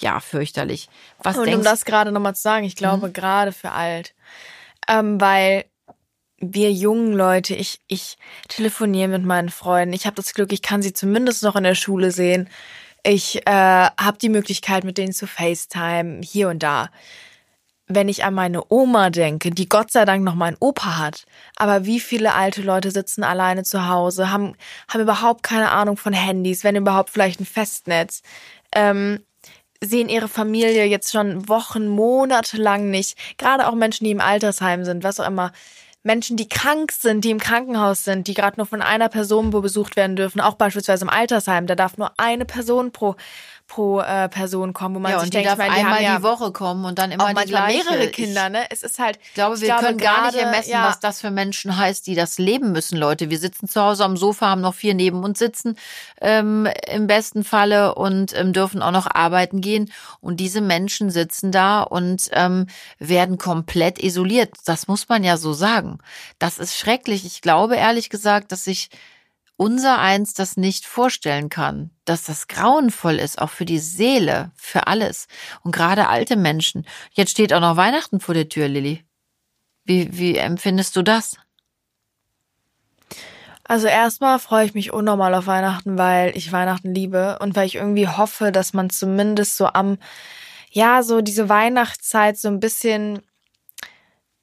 ja, fürchterlich. Was Und um das gerade nochmal zu sagen, ich glaube mhm. gerade für alt, ähm, weil wir jungen Leute, ich, ich telefoniere mit meinen Freunden, ich habe das Glück, ich kann sie zumindest noch in der Schule sehen. Ich äh, habe die Möglichkeit, mit denen zu FaceTime, hier und da. Wenn ich an meine Oma denke, die Gott sei Dank noch meinen Opa hat, aber wie viele alte Leute sitzen alleine zu Hause, haben, haben überhaupt keine Ahnung von Handys, wenn überhaupt vielleicht ein Festnetz. Ähm, sehen ihre Familie jetzt schon Wochen, Monate lang nicht. Gerade auch Menschen, die im Altersheim sind, was auch immer. Menschen, die krank sind, die im Krankenhaus sind, die gerade nur von einer Person besucht werden dürfen, auch beispielsweise im Altersheim, da darf nur eine Person pro pro äh, Person kommen, wo man ja, sich und denkt, die darf ich meine, einmal die, ja die Woche kommen und dann immer auch die gleiche. mehrere Kinder, ne? Es ist halt. Ich glaube, wir ich können gar nicht ermessen, ja. was das für Menschen heißt, die das leben müssen, Leute. Wir sitzen zu Hause am Sofa, haben noch vier neben uns sitzen, ähm, im besten Falle und ähm, dürfen auch noch arbeiten gehen. Und diese Menschen sitzen da und ähm, werden komplett isoliert. Das muss man ja so sagen. Das ist schrecklich. Ich glaube ehrlich gesagt, dass ich unser eins das nicht vorstellen kann, dass das grauenvoll ist, auch für die Seele, für alles. Und gerade alte Menschen. Jetzt steht auch noch Weihnachten vor der Tür, Lilly. Wie, wie empfindest du das? Also erstmal freue ich mich unnormal auf Weihnachten, weil ich Weihnachten liebe und weil ich irgendwie hoffe, dass man zumindest so am, ja, so diese Weihnachtszeit so ein bisschen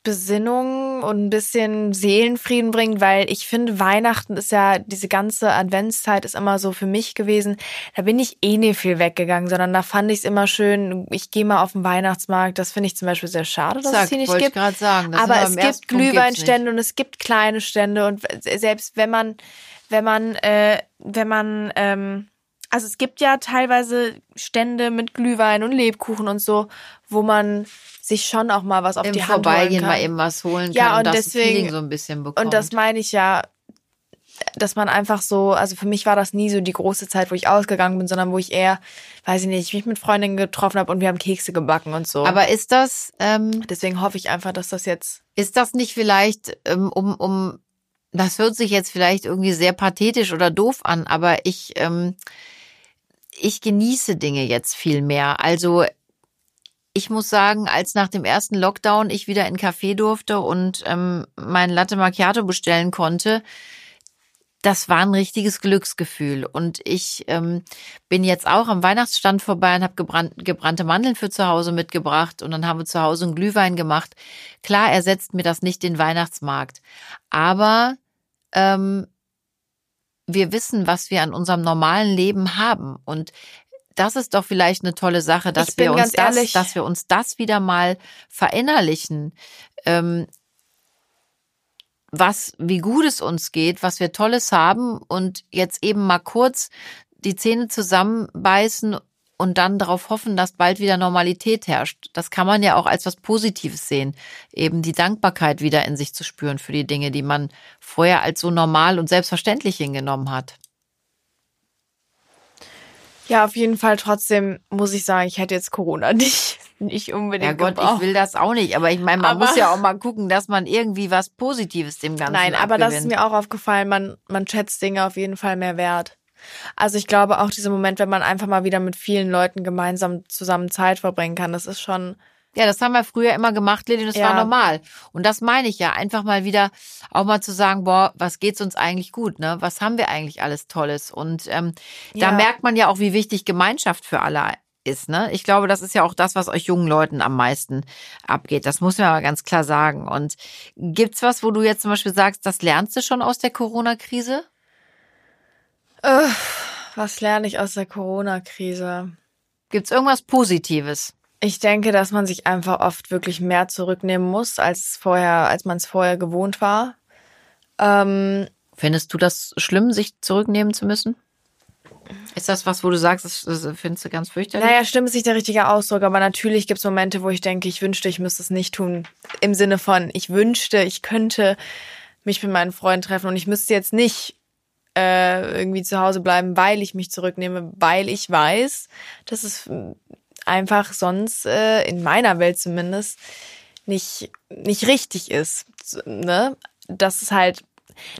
Besinnung und ein bisschen Seelenfrieden bringt, weil ich finde, Weihnachten ist ja, diese ganze Adventszeit ist immer so für mich gewesen. Da bin ich eh nicht viel weggegangen, sondern da fand ich es immer schön, ich gehe mal auf den Weihnachtsmarkt. Das finde ich zum Beispiel sehr schade, dass Zack, es hier nicht gibt. Sagen, Aber es gibt Glühweinstände und es gibt kleine Stände und selbst wenn man, wenn man, äh, wenn man, ähm, also es gibt ja teilweise Stände mit Glühwein und Lebkuchen und so, wo man sich schon auch mal was auf Im die Hand holen kann. mal eben was holen ja, kann und, und deswegen, so ein bisschen bekommt. Und das meine ich ja, dass man einfach so, also für mich war das nie so die große Zeit, wo ich ausgegangen bin, sondern wo ich eher, weiß ich nicht, mich mit Freundinnen getroffen habe und wir haben Kekse gebacken und so. Aber ist das, ähm, deswegen hoffe ich einfach, dass das jetzt. Ist das nicht vielleicht, ähm, um, um, das hört sich jetzt vielleicht irgendwie sehr pathetisch oder doof an, aber ich, ähm, ich genieße Dinge jetzt viel mehr. Also ich muss sagen, als nach dem ersten Lockdown ich wieder in Café durfte und ähm, mein Latte Macchiato bestellen konnte, das war ein richtiges Glücksgefühl. Und ich ähm, bin jetzt auch am Weihnachtsstand vorbei und habe gebrannt, gebrannte Mandeln für zu Hause mitgebracht und dann haben wir zu Hause einen Glühwein gemacht. Klar ersetzt mir das nicht den Weihnachtsmarkt, aber ähm, wir wissen, was wir an unserem normalen Leben haben. Und das ist doch vielleicht eine tolle Sache, dass wir uns das, dass wir uns das wieder mal verinnerlichen. Ähm, was, wie gut es uns geht, was wir Tolles haben und jetzt eben mal kurz die Zähne zusammenbeißen und dann darauf hoffen, dass bald wieder Normalität herrscht. Das kann man ja auch als was Positives sehen, eben die Dankbarkeit wieder in sich zu spüren für die Dinge, die man vorher als so normal und selbstverständlich hingenommen hat. Ja, auf jeden Fall. Trotzdem muss ich sagen, ich hätte jetzt Corona nicht, nicht unbedingt. Ja Gott, gebraucht. ich will das auch nicht. Aber ich meine, man aber, muss ja auch mal gucken, dass man irgendwie was Positives dem Ganzen Nein, aber abgewinnt. das ist mir auch aufgefallen. Man, man schätzt Dinge auf jeden Fall mehr wert. Also ich glaube auch dieser Moment, wenn man einfach mal wieder mit vielen Leuten gemeinsam zusammen Zeit verbringen kann, das ist schon ja, das haben wir früher immer gemacht, Lili, das ja. war normal. Und das meine ich ja, einfach mal wieder auch mal zu sagen, boah, was geht's uns eigentlich gut, ne? Was haben wir eigentlich alles Tolles? Und ähm, ja. da merkt man ja auch, wie wichtig Gemeinschaft für alle ist, ne? Ich glaube, das ist ja auch das, was euch jungen Leuten am meisten abgeht. Das muss man aber ganz klar sagen. Und gibt's was, wo du jetzt zum Beispiel sagst, das lernst du schon aus der Corona-Krise? Äh, was lerne ich aus der Corona-Krise? Gibt's irgendwas Positives? Ich denke, dass man sich einfach oft wirklich mehr zurücknehmen muss, als vorher, als man es vorher gewohnt war. Ähm, Findest du das schlimm, sich zurücknehmen zu müssen? Ist das was, wo du sagst, das, das findest du ganz fürchterlich? Naja, schlimm ist nicht der richtige Ausdruck, aber natürlich gibt es Momente, wo ich denke, ich wünschte, ich müsste es nicht tun. Im Sinne von, ich wünschte, ich könnte mich mit meinen Freunden treffen und ich müsste jetzt nicht äh, irgendwie zu Hause bleiben, weil ich mich zurücknehme, weil ich weiß, dass es einfach sonst äh, in meiner Welt zumindest nicht nicht richtig ist, ne? Das ist halt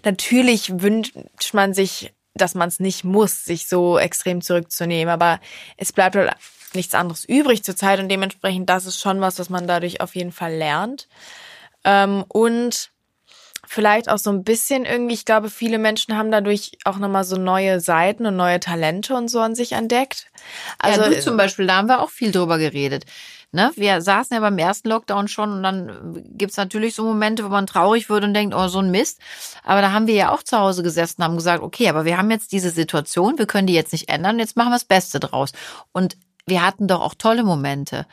natürlich wünscht man sich, dass man es nicht muss, sich so extrem zurückzunehmen, aber es bleibt halt nichts anderes übrig zur Zeit und dementsprechend das ist schon was, was man dadurch auf jeden Fall lernt. Ähm, und vielleicht auch so ein bisschen irgendwie, ich glaube, viele Menschen haben dadurch auch nochmal so neue Seiten und neue Talente und so an sich entdeckt. Also ja, du zum Beispiel, da haben wir auch viel drüber geredet. Ne? Wir saßen ja beim ersten Lockdown schon und dann gibt's natürlich so Momente, wo man traurig wird und denkt, oh, so ein Mist. Aber da haben wir ja auch zu Hause gesessen und haben gesagt, okay, aber wir haben jetzt diese Situation, wir können die jetzt nicht ändern, jetzt machen wir das Beste draus. Und wir hatten doch auch tolle Momente.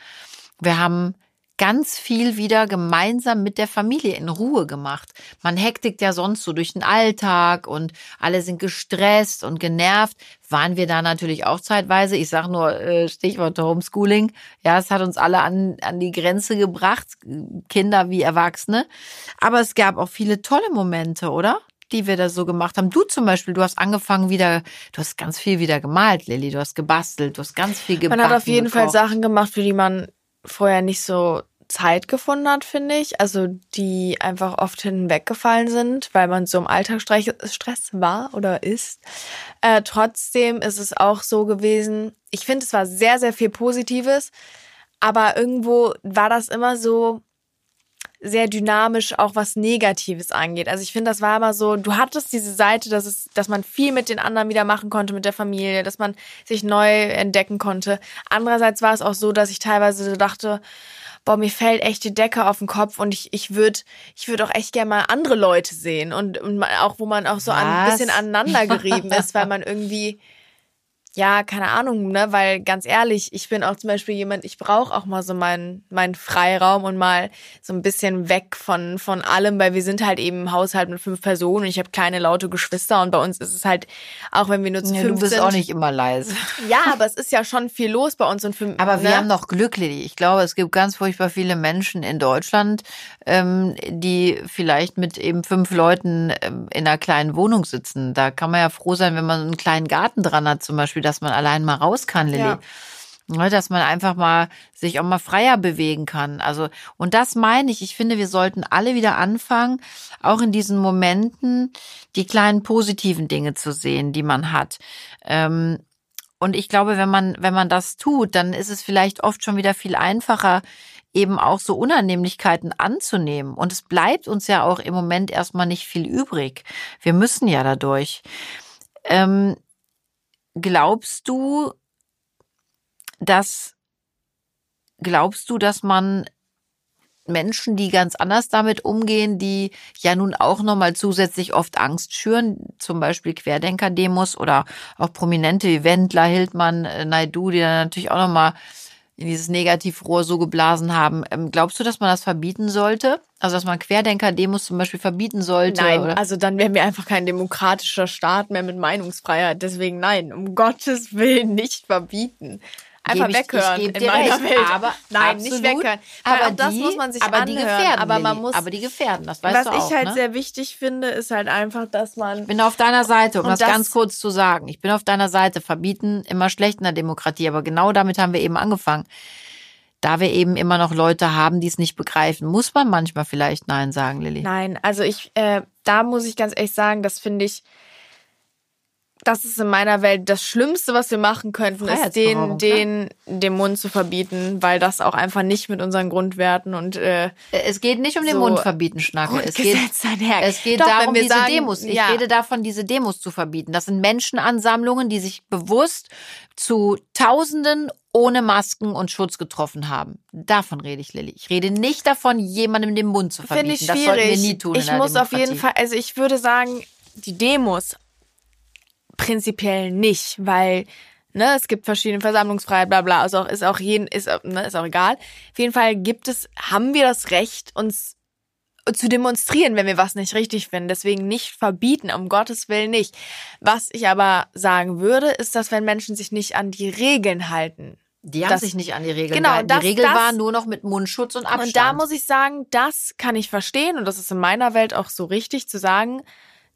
Wir haben ganz viel wieder gemeinsam mit der Familie in Ruhe gemacht. Man hektigt ja sonst so durch den Alltag und alle sind gestresst und genervt. Waren wir da natürlich auch zeitweise. Ich sage nur äh, Stichwort Homeschooling. Ja, es hat uns alle an, an die Grenze gebracht, Kinder wie Erwachsene. Aber es gab auch viele tolle Momente, oder? die wir da so gemacht haben. Du zum Beispiel, du hast angefangen wieder, du hast ganz viel wieder gemalt, Lilly, du hast gebastelt, du hast ganz viel gemacht. Man hat auf jeden gekocht. Fall Sachen gemacht, für die man vorher nicht so Zeit gefunden hat, finde ich. Also die einfach oft hinweggefallen sind, weil man so im Alltagsstress war oder ist. Äh, trotzdem ist es auch so gewesen, ich finde, es war sehr, sehr viel Positives, aber irgendwo war das immer so sehr dynamisch, auch was Negatives angeht. Also ich finde, das war immer so, du hattest diese Seite, dass es, dass man viel mit den anderen wieder machen konnte, mit der Familie, dass man sich neu entdecken konnte. Andererseits war es auch so, dass ich teilweise dachte, boah, mir fällt echt die Decke auf den Kopf und ich, ich würde ich würd auch echt gerne mal andere Leute sehen und, und auch, wo man auch so ein bisschen aneinander gerieben ist, weil man irgendwie ja, keine Ahnung, ne, weil ganz ehrlich, ich bin auch zum Beispiel jemand, ich brauche auch mal so meinen meinen Freiraum und mal so ein bisschen weg von von allem, weil wir sind halt eben im Haushalt mit fünf Personen und ich habe kleine laute Geschwister und bei uns ist es halt auch wenn wir nur zu ja, fünf du bist sind, auch nicht immer leise. Ja, aber es ist ja schon viel los bei uns und für, Aber ne? wir haben noch Glück, Lili. Ich glaube, es gibt ganz furchtbar viele Menschen in Deutschland, ähm, die vielleicht mit eben fünf Leuten ähm, in einer kleinen Wohnung sitzen. Da kann man ja froh sein, wenn man einen kleinen Garten dran hat, zum Beispiel dass man allein mal raus kann, Lilly. Ja. Ne, dass man einfach mal sich auch mal freier bewegen kann. Also, und das meine ich. Ich finde, wir sollten alle wieder anfangen, auch in diesen Momenten die kleinen positiven Dinge zu sehen, die man hat. Ähm, und ich glaube, wenn man, wenn man das tut, dann ist es vielleicht oft schon wieder viel einfacher, eben auch so Unannehmlichkeiten anzunehmen. Und es bleibt uns ja auch im Moment erstmal nicht viel übrig. Wir müssen ja dadurch. Ähm, glaubst du, dass glaubst du, dass man Menschen, die ganz anders damit umgehen, die ja nun auch nochmal zusätzlich oft Angst schüren, zum Beispiel Querdenker-Demos oder auch prominente wie Wendler, Hildmann, äh, Naidu, die dann natürlich auch nochmal in dieses Negativrohr so geblasen haben. Ähm, glaubst du, dass man das verbieten sollte? Also, dass man Querdenker-Demos zum Beispiel verbieten sollte? Nein, oder? also dann wären wir einfach kein demokratischer Staat mehr mit Meinungsfreiheit. Deswegen nein, um Gottes Willen nicht verbieten. Einfach Geb ich- weghören ich geb in meiner recht, Welt. aber Nein, absolut, nicht weghören. Weil Aber auch das die, muss man sich aber anhören. die gefährden, aber man muss. aber die gefährden, das weißt was du ich auch, halt ne? sehr wichtig finde, ist halt einfach, dass man Ich bin auf deiner Seite, um Und das, das- ganz kurz zu sagen. Ich bin auf deiner Seite. Verbieten immer schlecht in der Demokratie, aber genau damit haben wir eben angefangen. Da wir eben immer noch Leute haben, die es nicht begreifen, muss man manchmal vielleicht Nein sagen, Lilly. Nein, also ich, äh, da muss ich ganz ehrlich sagen, das finde ich, das ist in meiner Welt das Schlimmste, was wir machen könnten, ist den, den, den Mund zu verbieten, weil das auch einfach nicht mit unseren Grundwerten und äh, Es geht nicht um den So Mund verbieten, Schnacke. Es geht, es geht Doch, darum, diese sagen, Demos. Ich ja. rede davon, diese Demos zu verbieten. Das sind Menschenansammlungen, die sich bewusst zu Tausenden ohne Masken und Schutz getroffen haben. Davon rede ich, Lilly. Ich rede nicht davon, jemandem den Mund zu verbieten. Finde ich das schwierig. sollten wir nie tun. ich muss auf jeden Demokratie. Fall, also ich würde sagen, die Demos prinzipiell nicht, weil ne, es gibt verschiedene Versammlungsfreiheit, bla bla, also auch, ist auch jeden, ist, auch- ne, ist auch egal. Auf jeden Fall gibt es, haben wir das Recht, uns zu demonstrieren, wenn wir was nicht richtig finden. Deswegen nicht verbieten, um Gottes Willen nicht. Was ich aber sagen würde, ist, dass wenn Menschen sich nicht an die Regeln halten, Die haben Das- sich nicht an die Regeln Genau, gehalten. das- die Regel das- war nur noch mit Mundschutz und Abstand. Und da muss ich sagen, das kann ich verstehen und das ist in meiner Welt auch so richtig zu sagen.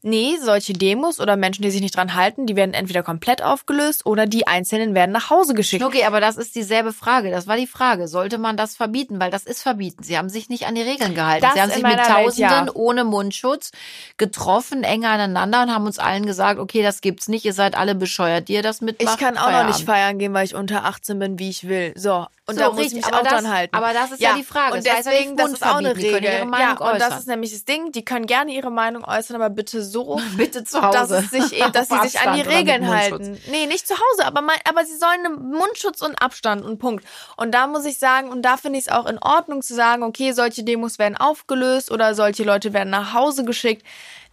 Nee, solche Demos oder Menschen, die sich nicht dran halten, die werden entweder komplett aufgelöst oder die Einzelnen werden nach Hause geschickt. Okay, aber das ist dieselbe Frage. Das war die Frage. Sollte man das verbieten? Weil das ist verbieten. Sie haben sich nicht an die Regeln gehalten. Das Sie haben sich mit meiner Welt, Tausenden ja. ohne Mundschutz getroffen, eng aneinander und haben uns allen gesagt, okay, das gibt's nicht. Ihr seid alle bescheuert, die ihr das mitmacht. Ich kann auch noch nicht Feierabend. feiern gehen, weil ich unter 18 bin, wie ich will. So. Und So, da muss richtig, ich mich auch das- dran halten. aber das ist ja die Frage. Und Das ja deswegen, das ist auch eine verbieten. Die Regel. ihre Meinung ja, und das ist nämlich das Ding. Die können gerne ihre Meinung äußern, aber bitte so, Bitte zu Hause. dass, sich, eh- dass sie sich an die Regeln halten. Nee, nicht zu Hause, aber, mein, aber sie sollen einen Mundschutz und Abstand und Punkt. Und da muss ich sagen, und da finde ich es auch in Ordnung zu sagen, okay, solche Demos werden aufgelöst oder solche Leute werden nach Hause geschickt,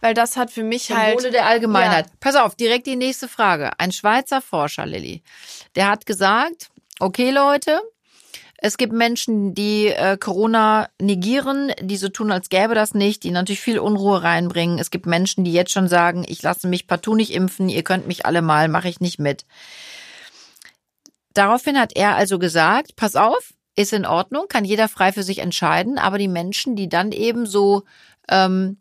weil das hat für mich Zum halt... Wohle der Allgemeinheit. Ja. Pass auf, direkt die nächste Frage. Ein Schweizer Forscher, Lilly, der hat gesagt, okay Leute, es gibt Menschen, die äh, Corona negieren, die so tun, als gäbe das nicht, die natürlich viel Unruhe reinbringen. Es gibt Menschen, die jetzt schon sagen, ich lasse mich partout nicht impfen, ihr könnt mich alle mal, mache ich nicht mit. Daraufhin hat er also gesagt, pass auf, ist in Ordnung, kann jeder frei für sich entscheiden, aber die Menschen, die dann eben so ähm,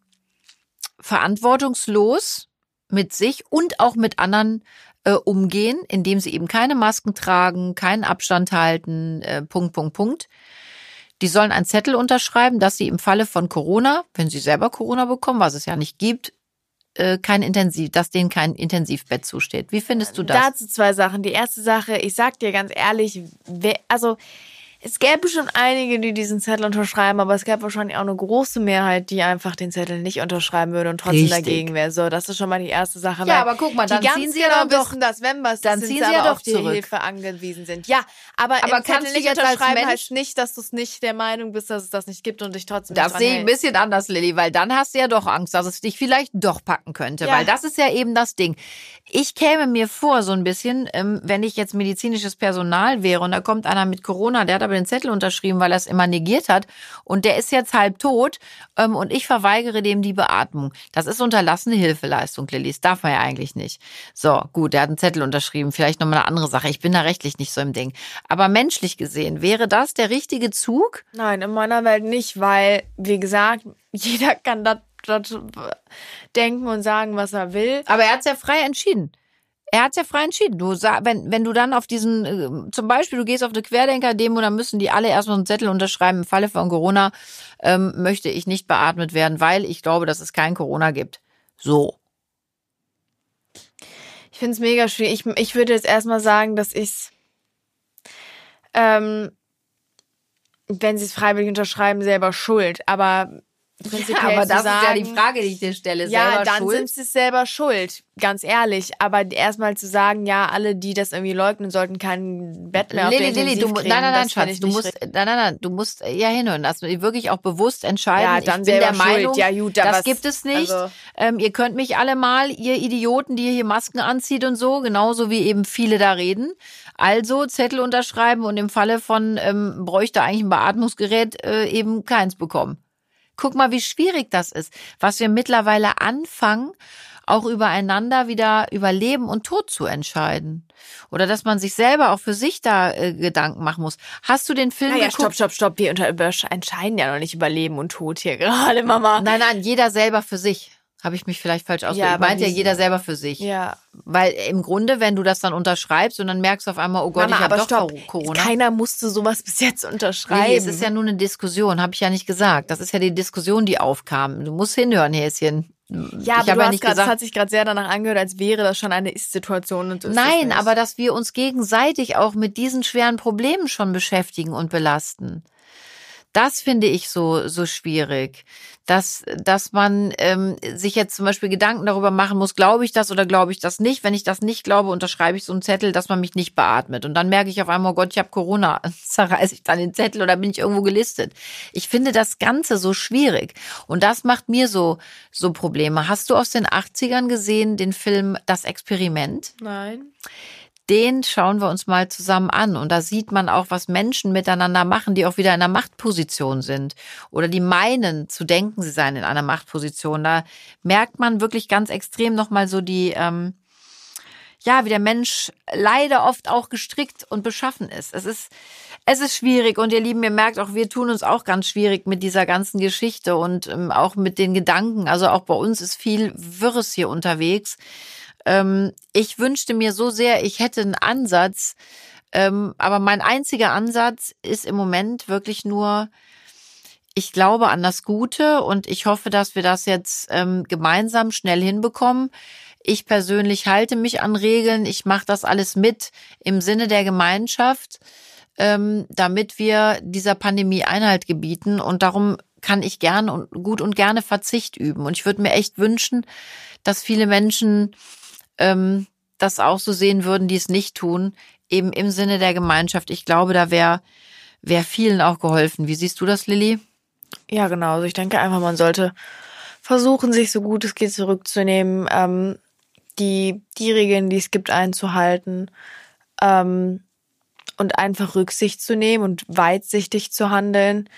verantwortungslos mit sich und auch mit anderen äh, umgehen, indem sie eben keine Masken tragen, keinen Abstand halten, äh, Punkt, Punkt, Punkt. Die sollen einen Zettel unterschreiben, dass sie im Falle von Corona, wenn sie selber Corona bekommen, was es ja nicht gibt, äh, kein Intensiv, dass denen kein Intensivbett zusteht. Wie findest du das? Dazu zwei Sachen. Die erste Sache, ich sag dir ganz ehrlich, wer, also es gäbe schon einige, die diesen Zettel unterschreiben, aber es gäbe wahrscheinlich auch eine große Mehrheit, die einfach den Zettel nicht unterschreiben würde und trotzdem Richtig. dagegen wäre. So, das ist schon mal die erste Sache. Ja, aber guck mal, die dann ganz ziehen sie genau ja doch- wissen, dass wenn was dann sind ziehen sie sie ja doch auf die zurück. Hilfe angewiesen sind. Ja, aber, Aber im kannst Zettel du nicht jetzt als unterschreiben Mensch- heißt nicht, dass du es nicht der Meinung bist, dass es das nicht gibt und dich trotzdem Das sehe ich ein bisschen anders, Lilly, weil dann hast du ja doch Angst, dass es dich vielleicht doch packen könnte. Ja. Weil das ist ja eben das Ding. Ich käme mir vor, so ein bisschen, ähm, wenn ich jetzt medizinisches Personal wäre und da kommt einer mit Corona, der hat aber den Zettel unterschrieben, weil er es immer negiert hat und der ist jetzt halb tot ähm, und ich verweigere dem die Beatmung. Das ist unterlassene Hilfeleistung, Lilly. Das darf man ja eigentlich nicht. So, gut, der hat einen Zettel unterschrieben. Vielleicht nochmal eine andere Sache. Ich bin da rechtlich nicht so im Ding. Aber menschlich gesehen, wäre das der richtige Zug? Nein, in meiner Welt nicht, weil, wie gesagt, jeder kann das denken und sagen, was er will. Aber er hat es ja frei entschieden. Er hat es ja frei entschieden. Du sa- wenn, wenn du dann auf diesen, äh, zum Beispiel, du gehst auf eine Querdenker-Demo, dann müssen die alle erstmal einen Zettel unterschreiben. Im Falle von Corona ähm, möchte ich nicht beatmet werden, weil ich glaube, dass es kein Corona gibt. So. Ich finde es mega schwierig. Ich, ich würde jetzt erstmal sagen, dass ich ähm, wenn sie es freiwillig unterschreiben, selber schuld. Aber prinzipiell aber zu das sagen, ist ja die Frage, die ich dir stelle. ja, dann schuld? sind sie selber schuld, ganz ehrlich. Aber erstmal zu sagen, ja, alle, die das irgendwie leugnen, sollten kein Bett mehr auf Lili, der Lili, du, kriegen, nein, nein, nein, Schatz, ich du musst, nein, nein, nein, du musst ja hinhören, dass wir wirklich auch bewusst entscheiden. Ja, ich dann bin der selber schuld. Meinung, Ja, gut, aber das was- gibt es nicht. also- ähm, ihr könnt mich alle mal, ihr Idioten, die hier Masken anzieht und so, genauso wie eben viele da reden. Also Zettel unterschreiben und im Falle von ähm, bräuchte eigentlich ein Beatmungsgerät äh, eben keins bekommen. Guck mal, wie schwierig das ist, was wir mittlerweile anfangen, auch übereinander wieder über Leben und Tod zu entscheiden. Oder dass man sich selber auch für sich da äh, Gedanken machen muss. Hast du den Film Naja, geguckt? stopp, stopp, stopp. Wir unter, entscheiden ja noch nicht über Leben und Tod hier gerade, Mama. Nein, nein, jeder selber für sich. Habe ich mich vielleicht falsch ausgedrückt. Ja, meinte ja jeder selber für sich. Ja. Weil im Grunde, wenn du das dann unterschreibst und dann merkst du auf einmal, oh Gott, Mama, ich habe doch stopp. Corona. Keiner musste sowas bis jetzt unterschreiben. Nee, es ist ja nur eine Diskussion, habe ich ja nicht gesagt. Das ist ja die Diskussion, die aufkam. Du musst hinhören, Häschen. ja, ich aber habe du ja hast nicht grad, das hat sich gerade sehr danach angehört, als wäre das schon eine Ist-Situation. Nein, aber dass wir uns gegenseitig auch mit diesen schweren Problemen schon beschäftigen und belasten. Das finde ich so, so schwierig. Dass, dass man ähm, sich jetzt zum Beispiel Gedanken darüber machen muss, glaube ich das oder glaube ich das nicht. Wenn ich das nicht glaube, unterschreibe ich so einen Zettel, dass man mich nicht beatmet. Und dann merke ich auf einmal, oh Gott, ich habe Corona. Zerreiße ich dann den Zettel oder bin ich irgendwo gelistet? Ich finde das Ganze so schwierig. Und das macht mir so, so Probleme. Hast du aus den 80ern gesehen den Film Das Experiment? Nein. Den schauen wir uns mal zusammen an. Und da sieht man auch, was Menschen miteinander machen, die auch wieder in einer Machtposition sind oder die meinen zu denken, sie seien in einer Machtposition. Da merkt man wirklich ganz extrem nochmal so die, ähm, ja, wie der Mensch leider oft auch gestrickt und beschaffen ist. Es ist, es ist schwierig und ihr Lieben, ihr merkt auch, wir tun uns auch ganz schwierig mit dieser ganzen Geschichte und ähm, auch mit den Gedanken. Also auch bei uns ist viel Wirres hier unterwegs. Ähm, ich wünschte mir so sehr, ich hätte einen Ansatz, ähm, aber mein einziger Ansatz ist im Moment wirklich nur, ich glaube an das Gute und ich hoffe, dass wir das jetzt ähm, gemeinsam schnell hinbekommen. Ich persönlich halte mich an Regeln, ich mache das alles mit im Sinne der Gemeinschaft, ähm, damit wir dieser Pandemie Einhalt gebieten und darum kann ich gern und gut und gerne Verzicht üben. Und ich würde mir echt wünschen, dass viele Menschen ähm, das auch so sehen würden, die es nicht tun, eben im Sinne der Gemeinschaft. Ich glaube, da wäre wär vielen auch geholfen. Wie siehst du das, Lilly? Ja, genau. Also ich denke einfach, man sollte versuchen, sich so gut es geht zurückzunehmen, ähm, die, die Regeln, die es gibt, einzuhalten ähm, und einfach Rücksicht zu nehmen und weitsichtig zu handeln,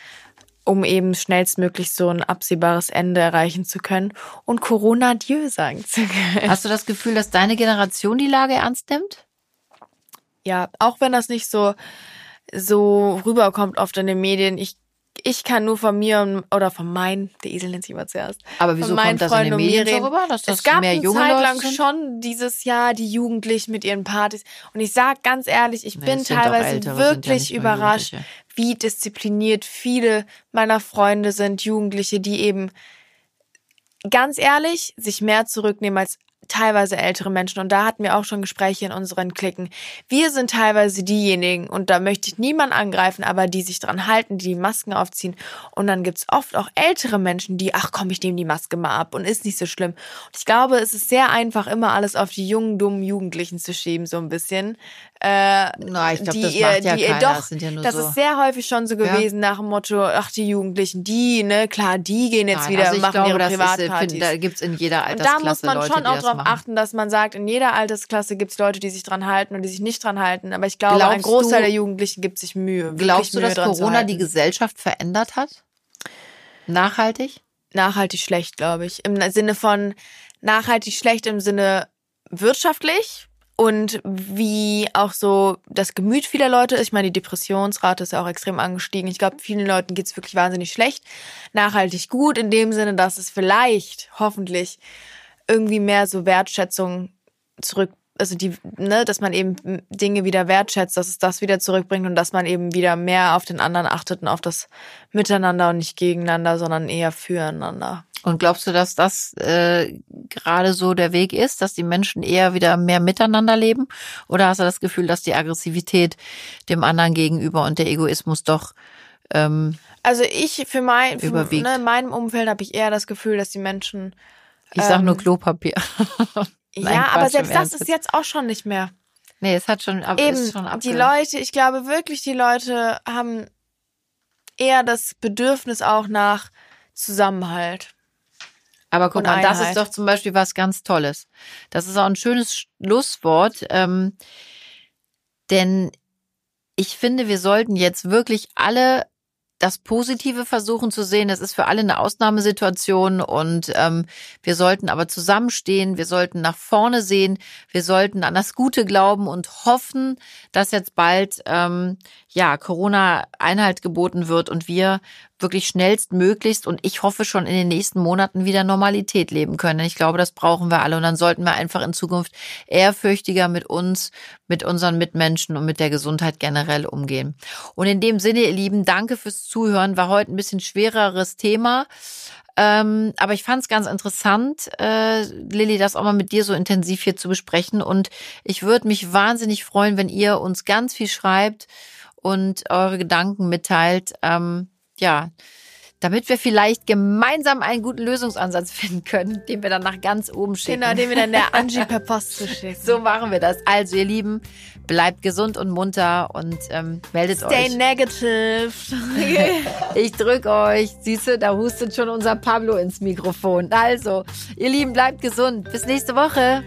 um eben schnellstmöglich so ein absehbares Ende erreichen zu können und Corona Adieu sagen zu können. Hast du das Gefühl, dass deine Generation die Lage ernst nimmt? Ja, auch wenn das nicht so, so rüberkommt oft in den Medien. Ich, ich kann nur von mir oder von meinen, der Esel nennt sich immer zuerst. Aber wieso kommt das in den Freunden und Medien so rüber, dass das es gab mehr eine junge Zeit Leute lang sind? schon dieses Jahr die Jugendlichen mit ihren Partys. Und ich sag ganz ehrlich, ich Nee, bin teilweise Ältere, ja wirklich mal überrascht, wie diszipliniert viele meiner Freunde sind, Jugendliche, die eben ganz ehrlich sich mehr zurücknehmen als teilweise ältere Menschen. Und da hatten wir auch schon Gespräche in unseren Klicken. Wir sind teilweise diejenigen, und da möchte ich niemand angreifen, aber die sich dran halten, die die Masken aufziehen. Und dann gibt's oft auch ältere Menschen, die, ach komm, ich nehme die Maske mal ab und ist nicht so schlimm. Und ich glaube, es ist sehr einfach, immer alles auf die jungen, dummen Jugendlichen zu schieben, so ein bisschen. Äh, Na, ich glaube, die das macht ja die keiner. doch- das sind ja nur das so. ist sehr häufig schon so Ja. gewesen nach dem Motto, ach die Jugendlichen, die, ne, klar, die gehen jetzt Nein, wieder also und machen glaube, ihre das ist, äh, Privatpartys. find, da gibt's in jeder und Altersklasse da muss man Leute, schon auch darauf achten, dass man sagt, in jeder Altersklasse gibt's Leute, die sich dran halten und die sich nicht dran halten. Aber ich glaube, ein Glaubst Großteil du- der Jugendlichen gibt sich Mühe. Glaubst du, Mühe dass Corona die Gesellschaft verändert hat? Nachhaltig? nachhaltig schlecht, glaube ich. Im Sinne von nachhaltig schlecht im Sinne wirtschaftlich und wie auch so das Gemüt vieler Leute ist. Ich meine, die Depressionsrate ist ja auch extrem angestiegen. Ich glaube, vielen Leuten geht's wirklich wahnsinnig schlecht. Nachhaltig gut in dem Sinne, dass es vielleicht, hoffentlich, irgendwie mehr so Wertschätzung zurück, also die, ne, dass man eben Dinge wieder wertschätzt, dass es das wieder zurückbringt und dass man eben wieder mehr auf den anderen achtet und auf das Miteinander und nicht gegeneinander, sondern eher füreinander. Und glaubst du, dass das äh, gerade so der Weg ist, dass die Menschen eher wieder mehr miteinander leben? Oder hast du das Gefühl, dass die Aggressivität dem anderen gegenüber und der Egoismus doch ähm, Also ich für mein, für, ne, in meinem Umfeld habe ich eher das Gefühl, dass die Menschen. Ich sag nur Ähm, Klopapier. Nein, ja, aber Quatsch, selbst im das ist jetzt auch schon nicht mehr. Nee, es hat schon, aber Eben, ist schon die Leute, ich glaube wirklich, die Leute haben eher das Bedürfnis auch nach Zusammenhalt. Aber guck und mal, das ist doch zum Beispiel was ganz Tolles. Das ist auch ein schönes Schlusswort. Ähm, denn ich finde, wir sollten jetzt wirklich alle das Positive versuchen zu sehen. Das ist für alle eine Ausnahmesituation und ähm, wir sollten aber zusammenstehen. Wir sollten nach vorne sehen. Wir sollten an das Gute glauben und hoffen, dass jetzt bald ähm, ja Corona Einhalt geboten wird und wir wirklich schnellstmöglichst und ich hoffe schon in den nächsten Monaten wieder Normalität leben können. Ich glaube, das brauchen wir alle und dann sollten wir einfach in Zukunft ehrfürchtiger mit uns, mit unseren Mitmenschen und mit der Gesundheit generell umgehen. Und in dem Sinne, ihr Lieben, danke fürs Zuhören. War heute ein bisschen schwereres Thema. Ähm, aber ich fand es ganz interessant, äh, Lilly, das auch mal mit dir so intensiv hier zu besprechen. Und ich würde mich wahnsinnig freuen, wenn ihr uns ganz viel schreibt und eure Gedanken mitteilt. Ähm, ja, damit wir vielleicht gemeinsam einen guten Lösungsansatz finden können, den wir dann nach ganz oben schicken. Genau, den wir dann der Angie per Post zu schicken. So machen wir das. Also, ihr Lieben, bleibt gesund und munter und ähm, meldet Stay euch. negative. Ich drück euch. Siehste, da hustet schon unser Pablo ins Mikrofon. Also, ihr Lieben, bleibt gesund. Bis nächste Woche.